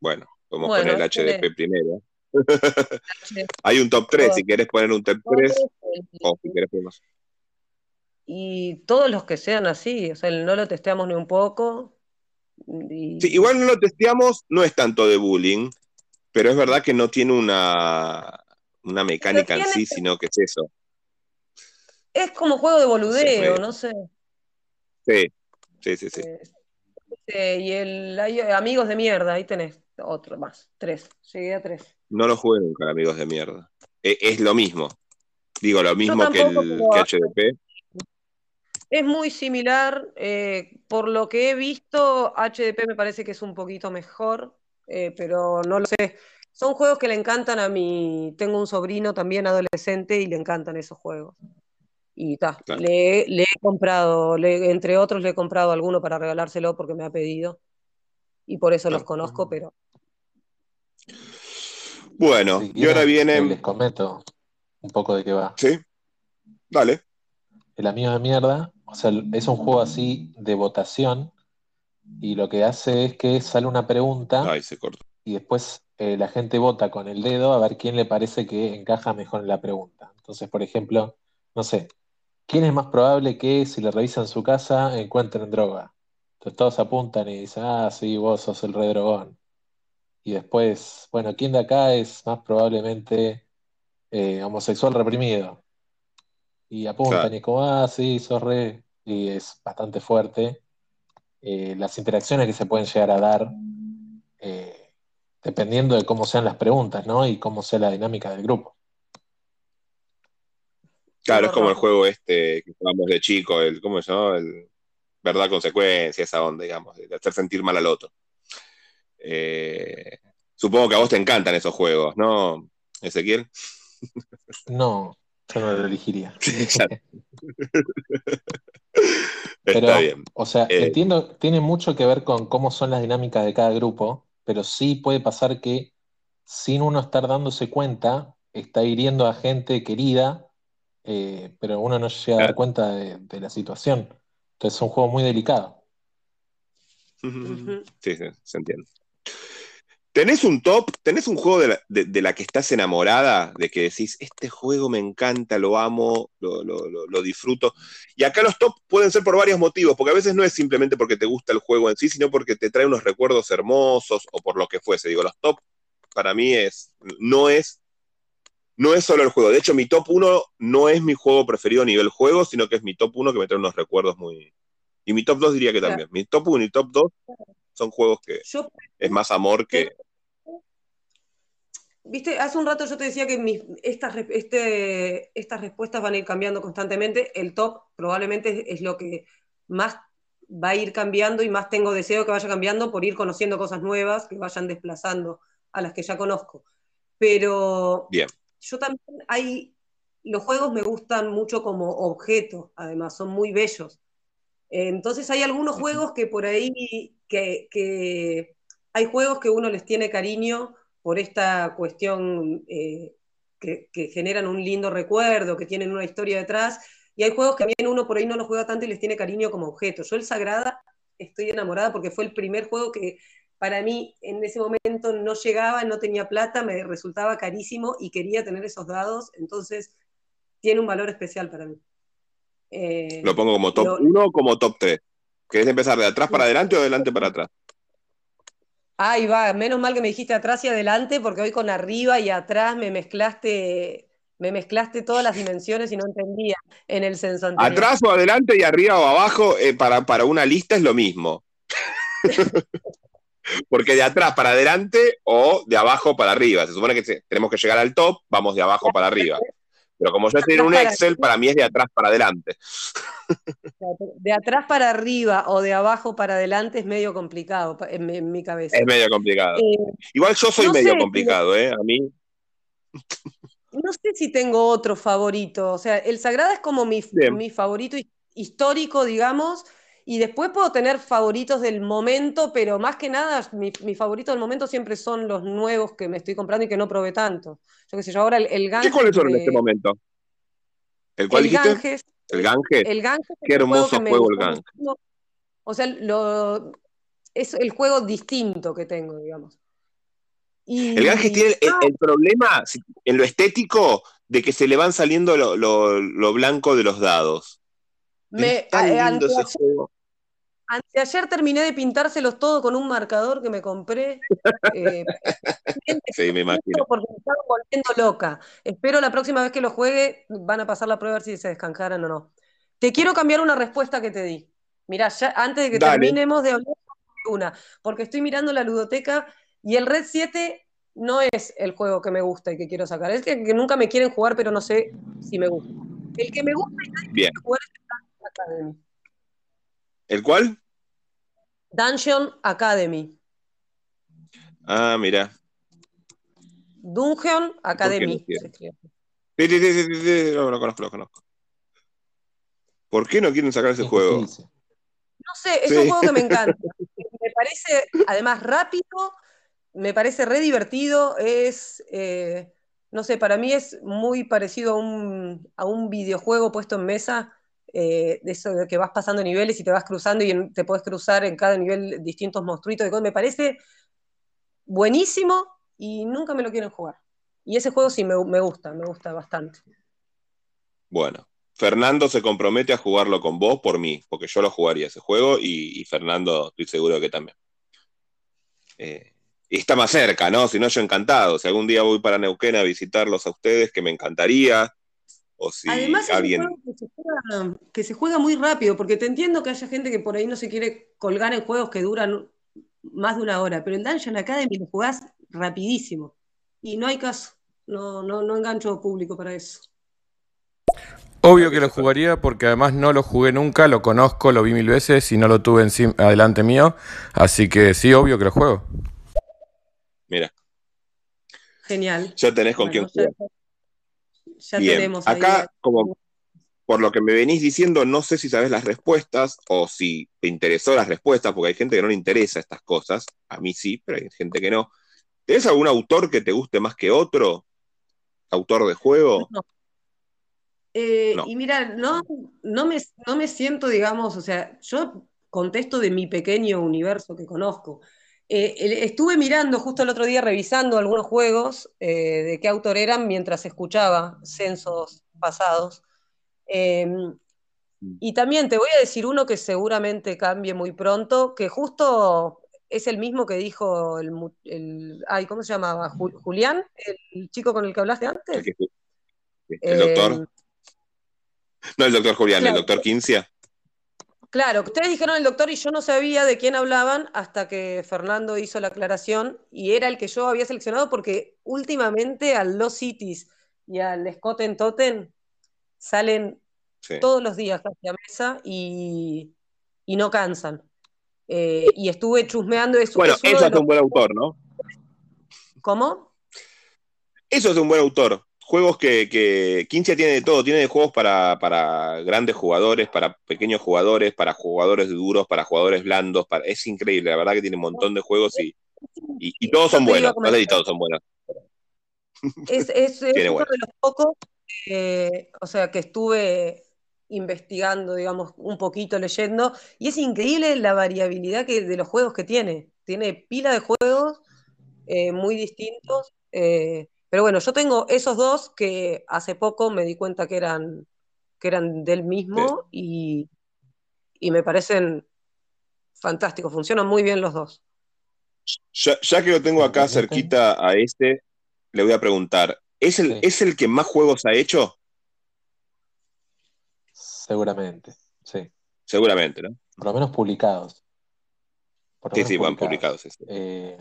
Bueno, podemos Bueno, poner el excelente. HDP primero. Hay un top 3, si quieres poner un top 3, o si quieres ponemos. Y todos los que sean así, o sea, no lo testeamos ni un poco. Y Sí, igual no lo testeamos, no es tanto de bullying, pero es verdad que no tiene una, una mecánica en tiene- sí, sino que es eso. es como juego de boludeo, Sí. no sé. Sí, sí, sí, sí. Eh, y el hay amigos de mierda, ahí tenés otro más, tres. Llegué a tres. No lo jugué nunca, amigos de mierda. E- Es, lo mismo. Digo, lo mismo que, el, que HDP. Es muy similar, eh, por lo que he visto, HDP me parece que es un poquito mejor, eh, pero no lo sé. Son juegos que le encantan a mi, tengo un sobrino también adolescente y le encantan esos juegos. Y ta, Claro. le, le he comprado, le- entre otros le he comprado alguno para regalárselo porque me ha pedido. Y por eso los conozco, pero Bueno, Si y ahora viene. Les comento un poco de qué va. Sí, dale. El amigo de mierda, o sea, es un juego así de votación y lo que hace es que sale una pregunta Ay, se cortó. y después eh, la gente vota con el dedo a ver quién le parece que encaja mejor en la pregunta. Entonces, por ejemplo, no sé, ¿quién es más probable que si le revisan su casa encuentren droga? Entonces todos apuntan y dicen, ah, sí, vos sos el re drogón. Y después, bueno, ¿quién de acá es más probablemente eh, homosexual reprimido? Y apuntan Claro. y como, ah, sí, sos re... Y es bastante fuerte. Eh, las interacciones que se pueden llegar a dar eh, dependiendo de cómo sean las preguntas, ¿no? Y cómo sea la dinámica del grupo. Claro, es como el juego este que jugamos de chico, el, ¿cómo se llama? El verdad consecuencia, esa onda, digamos, de hacer sentir mal al otro. Eh, supongo que a vos te encantan esos juegos, ¿no, Ezequiel? No, yo no lo elegiría. Pero, bien. o sea, Eh, entiendo, tiene mucho que ver con cómo son las dinámicas de cada grupo, pero sí puede pasar que sin uno estar dándose cuenta, está hiriendo a gente querida, eh, pero uno no llega a dar cuenta de, de la situación. Entonces es un juego muy delicado. Sí, sí, se entiende. ¿Tenés un top? ¿Tenés un juego de la, de- de la que estás enamorada? De que decís, este juego me encanta, lo amo, lo, lo- lo- lo disfruto. Y acá los top pueden ser por varios motivos, porque a veces no es simplemente porque te gusta el juego en sí, sino porque te trae unos recuerdos hermosos o por lo que fuese. Digo, los top para mí es, no es, no es solo el juego. De hecho, mi top 1 no es mi juego preferido a nivel juego, sino que es mi top 1 que me trae unos recuerdos muy... Y mi top 2 diría que también. Mi top 1 y top 2 son juegos que Yo, es más amor que... viste, hace un rato yo te decía que mis, estas, este, estas respuestas van a ir cambiando constantemente. El top probablemente es, es lo que más va a ir cambiando y más tengo deseo que vaya cambiando por ir conociendo cosas nuevas que vayan desplazando a las que ya conozco. Pero Bien. yo también hay, los juegos me gustan mucho como objeto, además, son muy bellos. Entonces hay algunos juegos que por ahí, que, que hay juegos que uno les tiene cariño por esta cuestión eh, que, que generan un lindo recuerdo, que tienen una historia detrás, y hay juegos que también uno por ahí no los juega tanto y les tiene cariño como objeto. Yo el Sagrada estoy enamorada porque fue el primer juego que para mí en ese momento no llegaba, no tenía plata, me resultaba carísimo y quería tener esos dados, entonces tiene un valor especial para mí. Eh, ¿Lo pongo como top lo- 1 o como top 3? ¿Querés empezar de atrás para adelante o de adelante para atrás? Ahí va, menos mal que me dijiste atrás y adelante, porque hoy con arriba y atrás me mezclaste, me mezclaste todas las dimensiones y no entendía en el censo. Atrás o adelante y arriba o abajo, eh, para, para una lista es lo mismo. Porque de atrás para adelante o de abajo para arriba. Se supone que tenemos que llegar al top, vamos de abajo para arriba. Pero como yo estoy en un Excel, para mí es de atrás para adelante. De atrás para arriba o de abajo para adelante es medio complicado en, mi- en mi cabeza. Es medio complicado. Eh, Igual yo soy no medio sé, complicado, ¿eh? A mí, no sé si tengo otro favorito. O sea, el Sagrada es como mi, mi favorito hi- histórico, digamos, y después puedo tener favoritos del momento, pero más que nada, mi, mi favorito del momento siempre son los nuevos que me estoy comprando y que no probé tanto. Yo qué sé yo, ahora el, el ¿qué Ganges cuáles son en este momento? ¿El cuál el dijiste? Ganges, el Ganges. el Ganges es Qué hermoso me juego el Ganges. O sea, lo, es el juego distinto que tengo, digamos. Y, El Ganges tiene el, ah, el problema en lo estético de que se le van saliendo lo, lo- lo blanco de los dados. me, es tan lindo ese juego. Anteayer terminé de pintárselos todo con un marcador que me compré. eh, Sí, me imagino. porque me estaba volviendo loca. Espero la próxima vez que lo juegue, van a pasar la prueba a ver si se descanjaran o no. Te quiero cambiar una respuesta que te di. Mirá, ya antes de que Dale. terminemos de hablar, una, porque estoy mirando la ludoteca y el Red 7 no es el juego que me gusta y que quiero sacar. Es que, que nunca me quieren jugar, pero no sé si me gusta. El que me gusta y nadie Bien. quiere jugar es el Academy. ¿El cuál? Dungeon Academy. Ah, mira. Dungeon Academy. escribe. Sí, sí, sí, sí, sí, sí, lo, lo conozco, lo conozco. ¿Por qué no quieren sacar ese Es juego? No sé, es Sí. un juego que me encanta. Me parece, además, rápido, me parece re divertido, es, eh, no sé, para mí es muy parecido a un, a un videojuego puesto en mesa, eh, de eso de que vas pasando niveles y te vas cruzando y te puedes cruzar en cada nivel distintos monstruitos de cosas. Me parece buenísimo y nunca me lo quieren jugar. Y ese juego sí me, gusta, me gusta bastante. Bueno, Fernando se compromete a jugarlo con vos por mí, porque yo lo jugaría ese juego y, y Fernando estoy seguro que también. Eh, y está más cerca, ¿no? Si no, yo encantado. Si algún día voy para Neuquén a visitarlos a ustedes, que me encantaría. O si Además, es un juego que se, juega, que se juega muy rápido, porque te entiendo que haya gente que por ahí no se quiere colgar en juegos que duran más de una hora, pero el Dungeon Academy lo jugás rapidísimo. Y no hay caso, no, no, no engancho público para eso. Obvio que lo jugaría porque además no lo jugué nunca, lo conozco, lo vi mil veces y no lo tuve encima, adelante mío. Así que sí, obvio que lo juego. Mira, Genial. ya tenés con Bueno, quién jugar. Ya Bien, tenemos ahí. acá, como por lo que me venís diciendo, no sé si sabes las respuestas o si te interesó las respuestas, porque hay gente que no le interesa estas cosas. A mí sí, pero hay gente que no. ¿Tenés algún autor que te guste más que otro? ¿Autor de juego? No. Eh, No. y mira, no, no me, no me siento, digamos, o sea, yo contesto de mi pequeño universo que conozco. Eh, estuve mirando justo el otro día, revisando algunos juegos eh, de qué autor eran mientras escuchaba censos pasados. Eh, y también te voy a decir uno que seguramente cambie muy pronto, que justo es el mismo que dijo el, ay, ¿cómo se llamaba? Ju- Julián, el chico con el que hablaste antes. el doctor. Eh, No, el doctor Julián, el doctor Quincia. Claro, ustedes dijeron el doctor y yo no sabía de quién hablaban hasta que Fernando hizo la aclaración y era el que yo había seleccionado porque últimamente al Los Cities y al Scotten Totten salen Sí. todos los días casi a mesa y, y no cansan. Eh, y estuve chusmeando eso. Bueno, eso es un buen autor, ¿no? ¿Cómo? Eso es un buen autor. Juegos que, que Quincia tiene de todo, tiene de juegos para, para grandes jugadores, para pequeños jugadores, para jugadores duros, para jugadores blandos, para... es increíble, la verdad que tiene un montón de juegos y, y, y todos son buenos, no sé comentar. si todos son buenos. Es, es- es Tiene uno de los pocos, eh, o sea, que estuve investigando, digamos, un poquito leyendo, y es increíble la variabilidad que, de los juegos que tiene. Tiene pila de juegos eh, muy distintos, eh, pero bueno, yo tengo esos dos que hace poco me di cuenta que eran, que eran del mismo y, y me parecen fantásticos, funcionan muy bien los dos. Ya, ya que lo tengo acá cerquita a este, le voy a preguntar, ¿es el, Sí. ¿es el que más juegos ha hecho? Seguramente, sí. Seguramente, ¿no? Por lo menos publicados. Por lo Sí, menos sí, van publicados. sí, sí. Eh,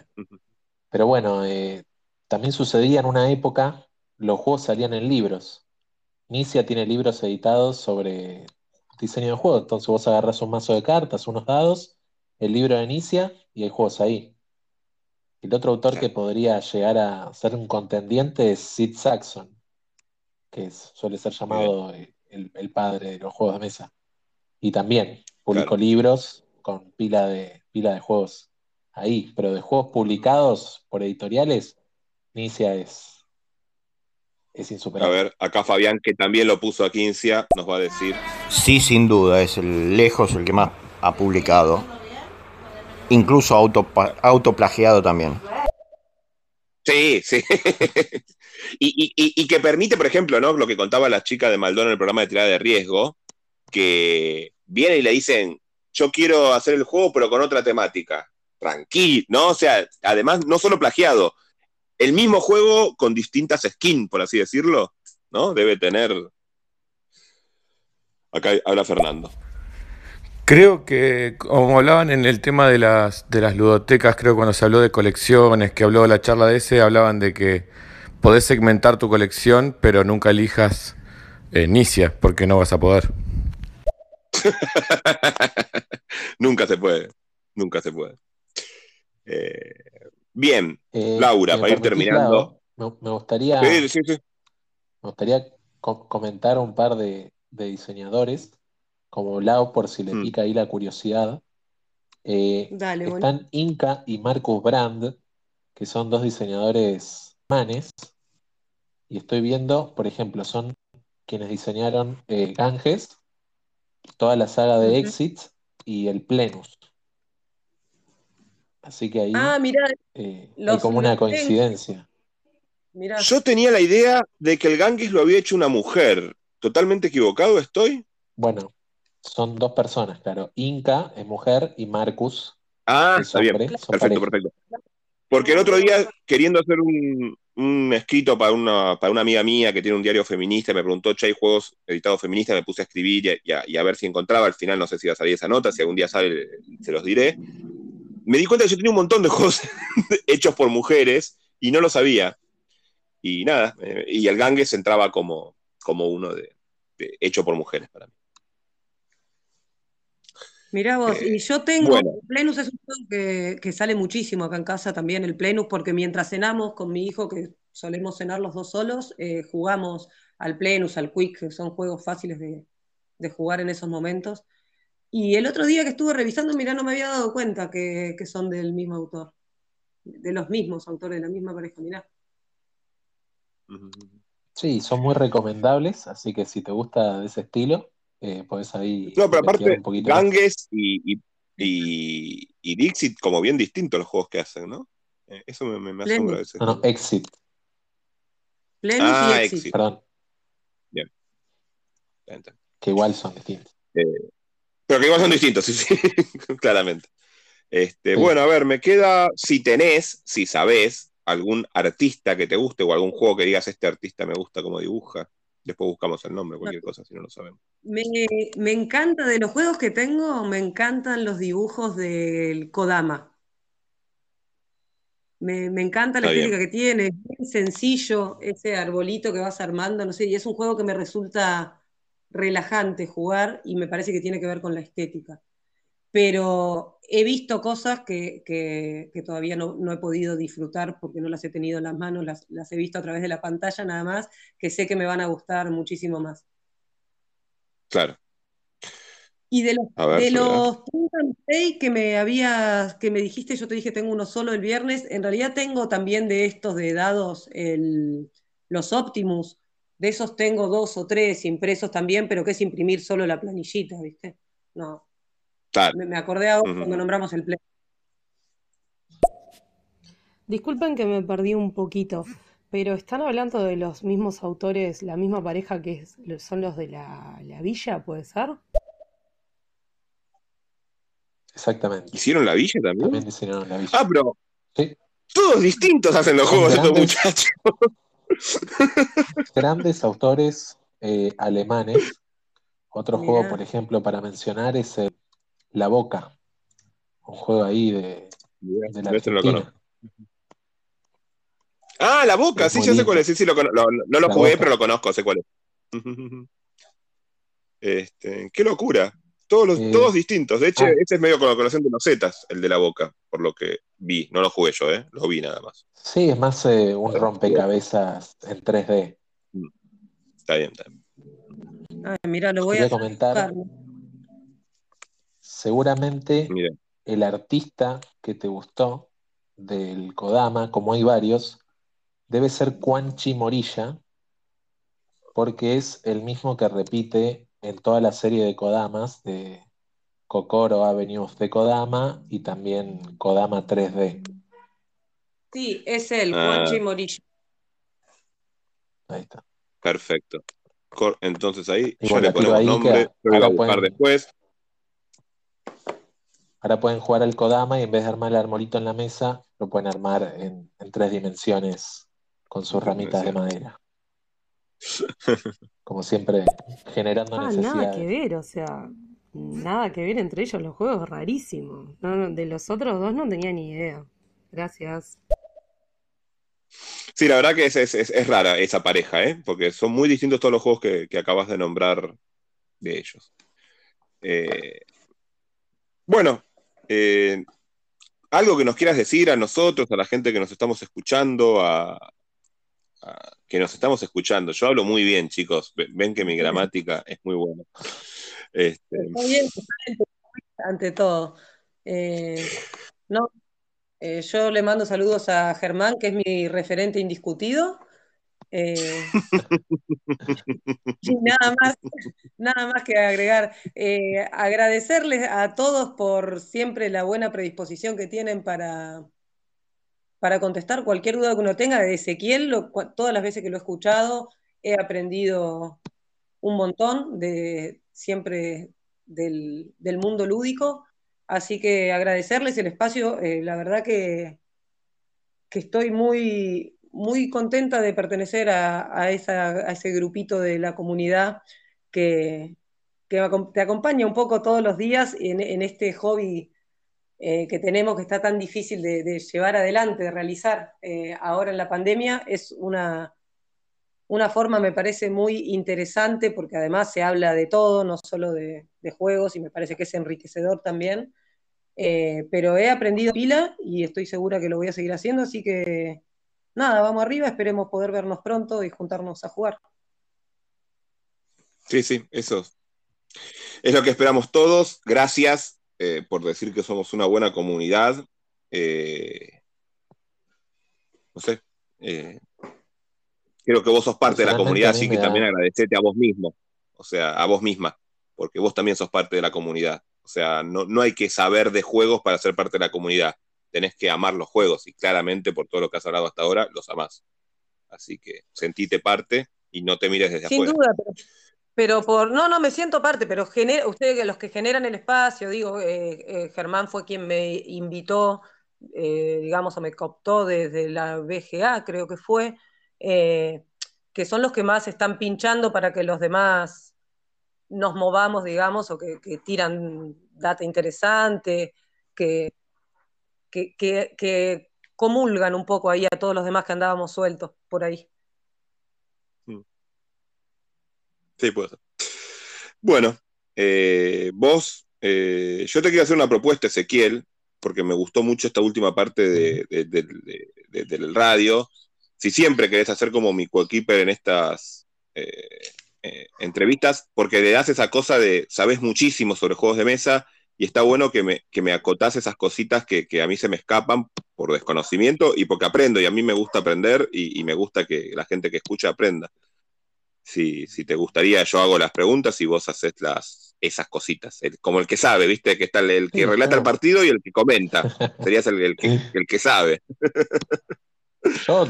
pero bueno, eh, también sucedía en una época, los juegos salían en libros. Nicia tiene libros editados sobre diseño de juego. Entonces vos agarrás un mazo de cartas, unos dados, el libro de Nicia y hay juegos ahí. El otro autor que podría llegar a ser un contendiente es Sid Saxon, que es- suele ser llamado el, el padre de los juegos de mesa. Y también publicó Claro. libros con pila de, pila de juegos ahí, pero de juegos publicados por editoriales, Nicia es, es A insuperable. ver, acá Fabián, que también lo puso a Quincia, nos va a decir. Sí, sin duda, es el lejos el que más ha publicado. Incluso auto, autoplagiado también. Sí, sí. y, y- y- y que permite, por ejemplo, ¿no? Lo que contaba la chica de Maldón en el programa de tirada de riesgo, que viene y le dicen, yo quiero hacer el juego, pero con otra temática. Tranquilo, ¿no? O sea, además, no solo plagiado, el mismo juego con distintas skins, por así decirlo, ¿no? Debe tener. Acá habla Fernando. Creo que, como hablaban en el tema de las, de las ludotecas, creo que cuando se habló de colecciones, que habló la charla de ese, hablaban de que podés segmentar tu colección, pero nunca elijas eh, Nicia, porque no vas a poder. nunca se puede, nunca se puede. Eh, bien, Eh, Laura, para ir terminando. Me, me gustaría, Sí, sí, sí. me gustaría co- comentar un par de, de diseñadores, como Lau, por si le Mm. pica ahí la curiosidad. Eh, Dale, bueno. están Inca y Marcus Brand, que son dos diseñadores manes, y estoy viendo, por ejemplo, son quienes diseñaron eh, Ganges, toda la saga de. Exit y el Plenus. Así que ahí Ah, mira, eh, hay como una coincidencia. Yo tenía la idea de que el Ganges lo había hecho una mujer. ¿Totalmente equivocado estoy? Bueno, son dos personas, claro. Inca es mujer y Marcus Ah, es está hombre, Perfecto, pareja. perfecto. Porque el otro día, queriendo hacer un, un escrito para una, para una amiga mía que tiene un diario feminista, me preguntó, che, hay juegos editados feministas, me puse a escribir y a, y a- y a ver si encontraba. Al final no sé si va a salir esa nota, si algún día sale, se los diré. Me di cuenta que yo tenía un montón de juegos hechos por mujeres y no lo sabía. Y nada, eh, y el Ganges entraba como, como uno de, hecho por mujeres para mí. Mirá vos, Eh, y yo tengo, bueno. Plenus es un juego que, que sale muchísimo acá en casa también, el Plenus, porque mientras cenamos con mi hijo, que solemos cenar los dos solos, eh, jugamos al Plenus, al Quick, que son juegos fáciles de, de jugar en esos momentos. Y el otro día que estuve revisando, mirá, no me había dado cuenta que, que son del mismo autor, de los mismos autores, de la misma pareja, mirá. Sí, son muy recomendables, así que si te gusta de ese estilo, eh, puedes ahí No, pero aparte, un poquito más. Ganges y, y, y- y Dixit, como bien distintos los juegos que hacen, ¿no? Eh, Eso me, me- me asombra a veces. No, no, Exit, Plenus Ah, y Exit. Exit. perdón, bien. que igual son distintos. Eh, pero que igual son distintos, sí, sí, claramente. Este, Sí. Bueno, a ver, me queda, si tenés, si sabés, algún artista que te guste o algún juego que digas, este artista me gusta como dibuja. Después buscamos el nombre, cualquier cosa, si no lo sabemos. Me, me encanta, de los juegos que tengo, me encantan los dibujos del Kodama. Me, me encanta la Está bien. estética que tiene, es bien sencillo ese arbolito que vas armando, no sé, y es un juego que me resulta relajante jugar y me parece que tiene que ver con la estética. Pero he visto cosas que, que- que todavía no, no he podido disfrutar porque no las he tenido en las manos, las, las he visto a través de la pantalla nada más, que sé que me van a gustar muchísimo más. Claro. Y de los, ver, de los que me había, que me dijiste, yo te dije tengo uno solo el viernes, en realidad tengo también de estos de dados el- los Optimus, de esos tengo dos o tres impresos también, pero que es imprimir solo la planillita, ¿viste? No, Claro. me, me acordé ahora Ujú. cuando nombramos el Play. Disculpen que me perdí un poquito, pero están hablando de los mismos autores, la misma pareja que es- son los de la, la villa, ¿puede ser? Exactamente. ¿Hicieron la villa también? También diseñaron la villa. Ah, pero Sí. todos distintos hacen los juegos estos muchachos. Grandes autores eh, alemanes. Otro juego, por ejemplo, para mencionar es el La Boca, un juego ahí de, de la Este no lo Argentina. conozco. Ah, la boca, Es sí, ya sé cuál es. Sí, sí, lo lo- no lo La jugué, Boca. pero lo conozco, sé cuál es. Este, qué locura. Todos, los, todos distintos. De hecho, ah. ese es medio con la colección de los Zetas, el de la boca, por lo que vi. No lo jugué yo, ¿eh? Lo vi nada más. Sí, es más eh, un rompecabezas en 3D. Está bien, está bien. Ay, mira, lo voy Quería a comentar, seguramente Mira, el artista que te gustó del Kodama, como hay varios, debe ser Quanchi Morilla, porque es el mismo que repite en toda la serie de Kodamas de Kokoro Avenues de Kodama y también Kodama 3D. Sí, es él, Ah. Juanchi Morillo. Ahí está. perfecto. Entonces ahí Y ya bueno, le ponemos ahí que nombre. Yo lo voy a ahora pueden- después. Ahora pueden jugar al Kodama y en vez de armar el arbolito en la mesa, lo pueden armar en, en tres dimensiones con sus ramitas de madera. Como siempre, generando Ah, nada que ver, o sea, nada que ver entre ellos los juegos, rarísimo. No, no, de los otros dos no tenía ni idea. Gracias. Sí, la verdad que es, es- es- es rara esa pareja, ¿eh? Porque son muy distintos todos los juegos que, que acabas de nombrar de ellos. Eh, bueno, eh, algo que nos quieras decir a nosotros, a la gente que nos estamos escuchando, a, a- que nos estamos escuchando. Yo hablo muy bien, chicos. Ve- Ven que mi gramática es muy buena. Este, Está bien, ante todo. Eh, no, eh, yo le mando saludos a Germán, que es mi referente indiscutido. Eh, y nada más, nada más que agregar. Agradecerles a todos por siempre la buena predisposición que tienen para, para contestar cualquier duda que uno tenga. De Ezequiel, lo- todas las veces que lo he escuchado, he aprendido un montón de siempre del, mundo lúdico. Así que agradecerles el espacio. eh, la verdad que, que estoy muy, muy contenta de pertenecer a, a esa- a ese grupito de la comunidad que, que te acompaña un poco todos los días en, en este hobby eh, que tenemos que está tan difícil de, llevar adelante, de realizar eh, ahora en la pandemia. Es una, una forma me parece muy interesante porque además se habla de todo, no solo de, de juegos, y me parece que es enriquecedor también. Eh, pero he aprendido pila y estoy segura que lo voy a seguir haciendo, así que nada, vamos arriba, esperemos poder vernos pronto y juntarnos a jugar. Sí, sí, eso es lo que esperamos todos. Gracias eh, por decir que somos una buena comunidad. Eh, no sé. Eh, creo que vos sos parte de la comunidad, así que también agradecete a vos mismo. O sea, a vos misma, porque vos también sos parte de la comunidad. O sea, no, no hay que saber de juegos para ser parte de la comunidad. Tenés que amar los juegos y claramente por todo lo que has hablado hasta ahora, los amás. Así que sentite parte y no te mires desde Sin afuera. duda, pero, pero por. No, no, me siento parte, pero genera, ustedes, los que generan el espacio, digo, eh, eh, Germán fue quien me invitó, eh, digamos, o me cooptó desde la BGA, creo que fue, eh, que son los que más están pinchando para que los demás nos movamos, digamos, o que, tiran data interesante, que, que, que comulgan un poco ahí a todos los demás que andábamos sueltos por ahí. Sí, puede ser. Bueno, eh, vos, eh, yo te quiero hacer una propuesta, Ezequiel, porque me gustó mucho esta última parte de, de- de- de- de- del radio. Si siempre querés hacer como mi coequiper en estas eh, eh, entrevistas, porque le das esa cosa de, sabes muchísimo sobre juegos de mesa y está bueno que me, que me acotás esas cositas que, que a mí se me escapan por desconocimiento y porque aprendo y a mí me gusta aprender y, y me gusta que la gente que escucha aprenda. Si, si te gustaría, yo hago las preguntas y vos haces las, esas cositas. El- como el que sabe, ¿viste? Que está el, el que Sí, relata el partido y el que comenta. Serías el, el que, el que sabe. Yo,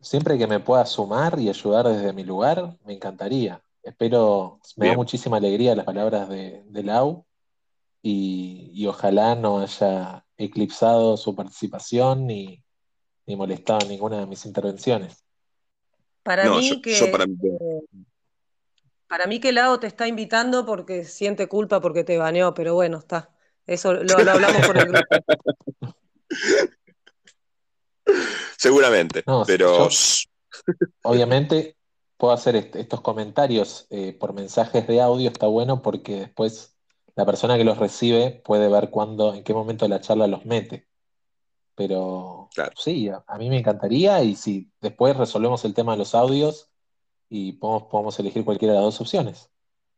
siempre que me pueda sumar y ayudar desde mi lugar, me encantaría. Espero, me da muchísima alegría las palabras de, de Lau y, y ojalá no haya eclipsado su participación ni, ni molestado ninguna de mis intervenciones. Para No, mí yo, que yo para mí. para mí que Lao te está invitando porque siente culpa porque te baneó, pero bueno, está. Eso lo, lo hablamos por el grupo. Seguramente. No, pero. yo- obviamente puedo hacer est- estos comentarios eh, por mensajes de audio, está bueno porque después la persona que los recibe puede ver cuándo, en qué momento de la charla los mete. Pero Claro. sí, a, a mí me encantaría y si después resolvemos el tema de los audios y podemos, podemos elegir cualquiera de las dos opciones.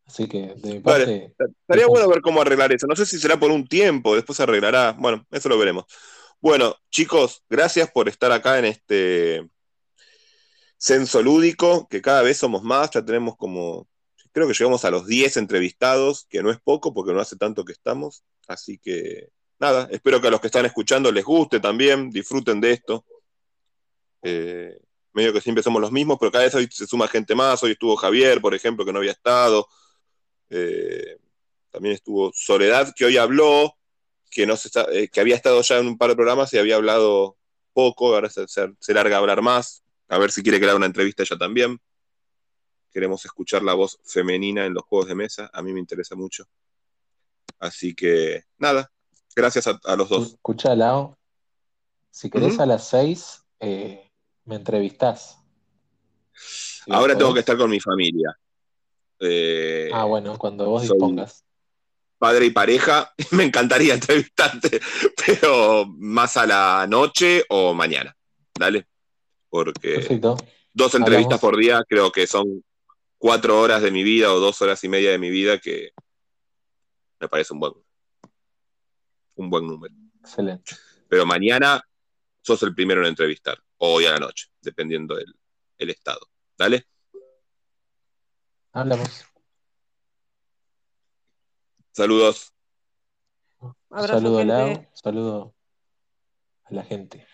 Así que de mi parte, Vale, estaría bueno ver cómo arreglar eso. No sé si será por un tiempo, después se arreglará. Bueno, eso lo veremos. Bueno, chicos, gracias por estar acá en este censo lúdico, que cada vez somos más, ya tenemos como, creo que llegamos a los 10 entrevistados, que no es poco porque no hace tanto que estamos. Así que nada, espero que a los que están escuchando les guste también, disfruten de esto. Eh, medio que siempre somos los mismos, pero cada vez hoy se suma gente más. Hoy estuvo Javier, por ejemplo, que no había estado. Eh, también estuvo Soledad, que hoy habló, eh, que había estado ya en un par de programas y había hablado poco, ahora se, se- larga a hablar más. A ver si quiere haga una entrevista ella también. Queremos escuchar la voz femenina en los juegos de mesa, a mí me interesa mucho. Así que, nada, gracias a, a los dos. escucha, Lau, si querés a las seis, eh, me entrevistás. Si Ahora tengo que estar con mi familia. Eh, Ah, bueno, cuando vos dispongas. padre y pareja, me encantaría entrevistarte, pero más a la noche o mañana. Dale. Porque Perfecto. dos entrevistas Hablamos. por día creo que son cuatro horas de mi vida o dos horas y media de mi vida que me parece un buen, un buen número. Excelente. Pero mañana sos el primero en entrevistar, o hoy a la noche, dependiendo del el estado. Dale. Hablamos. Saludos. Abrazo, Saludo a. Lau, saludo a la gente.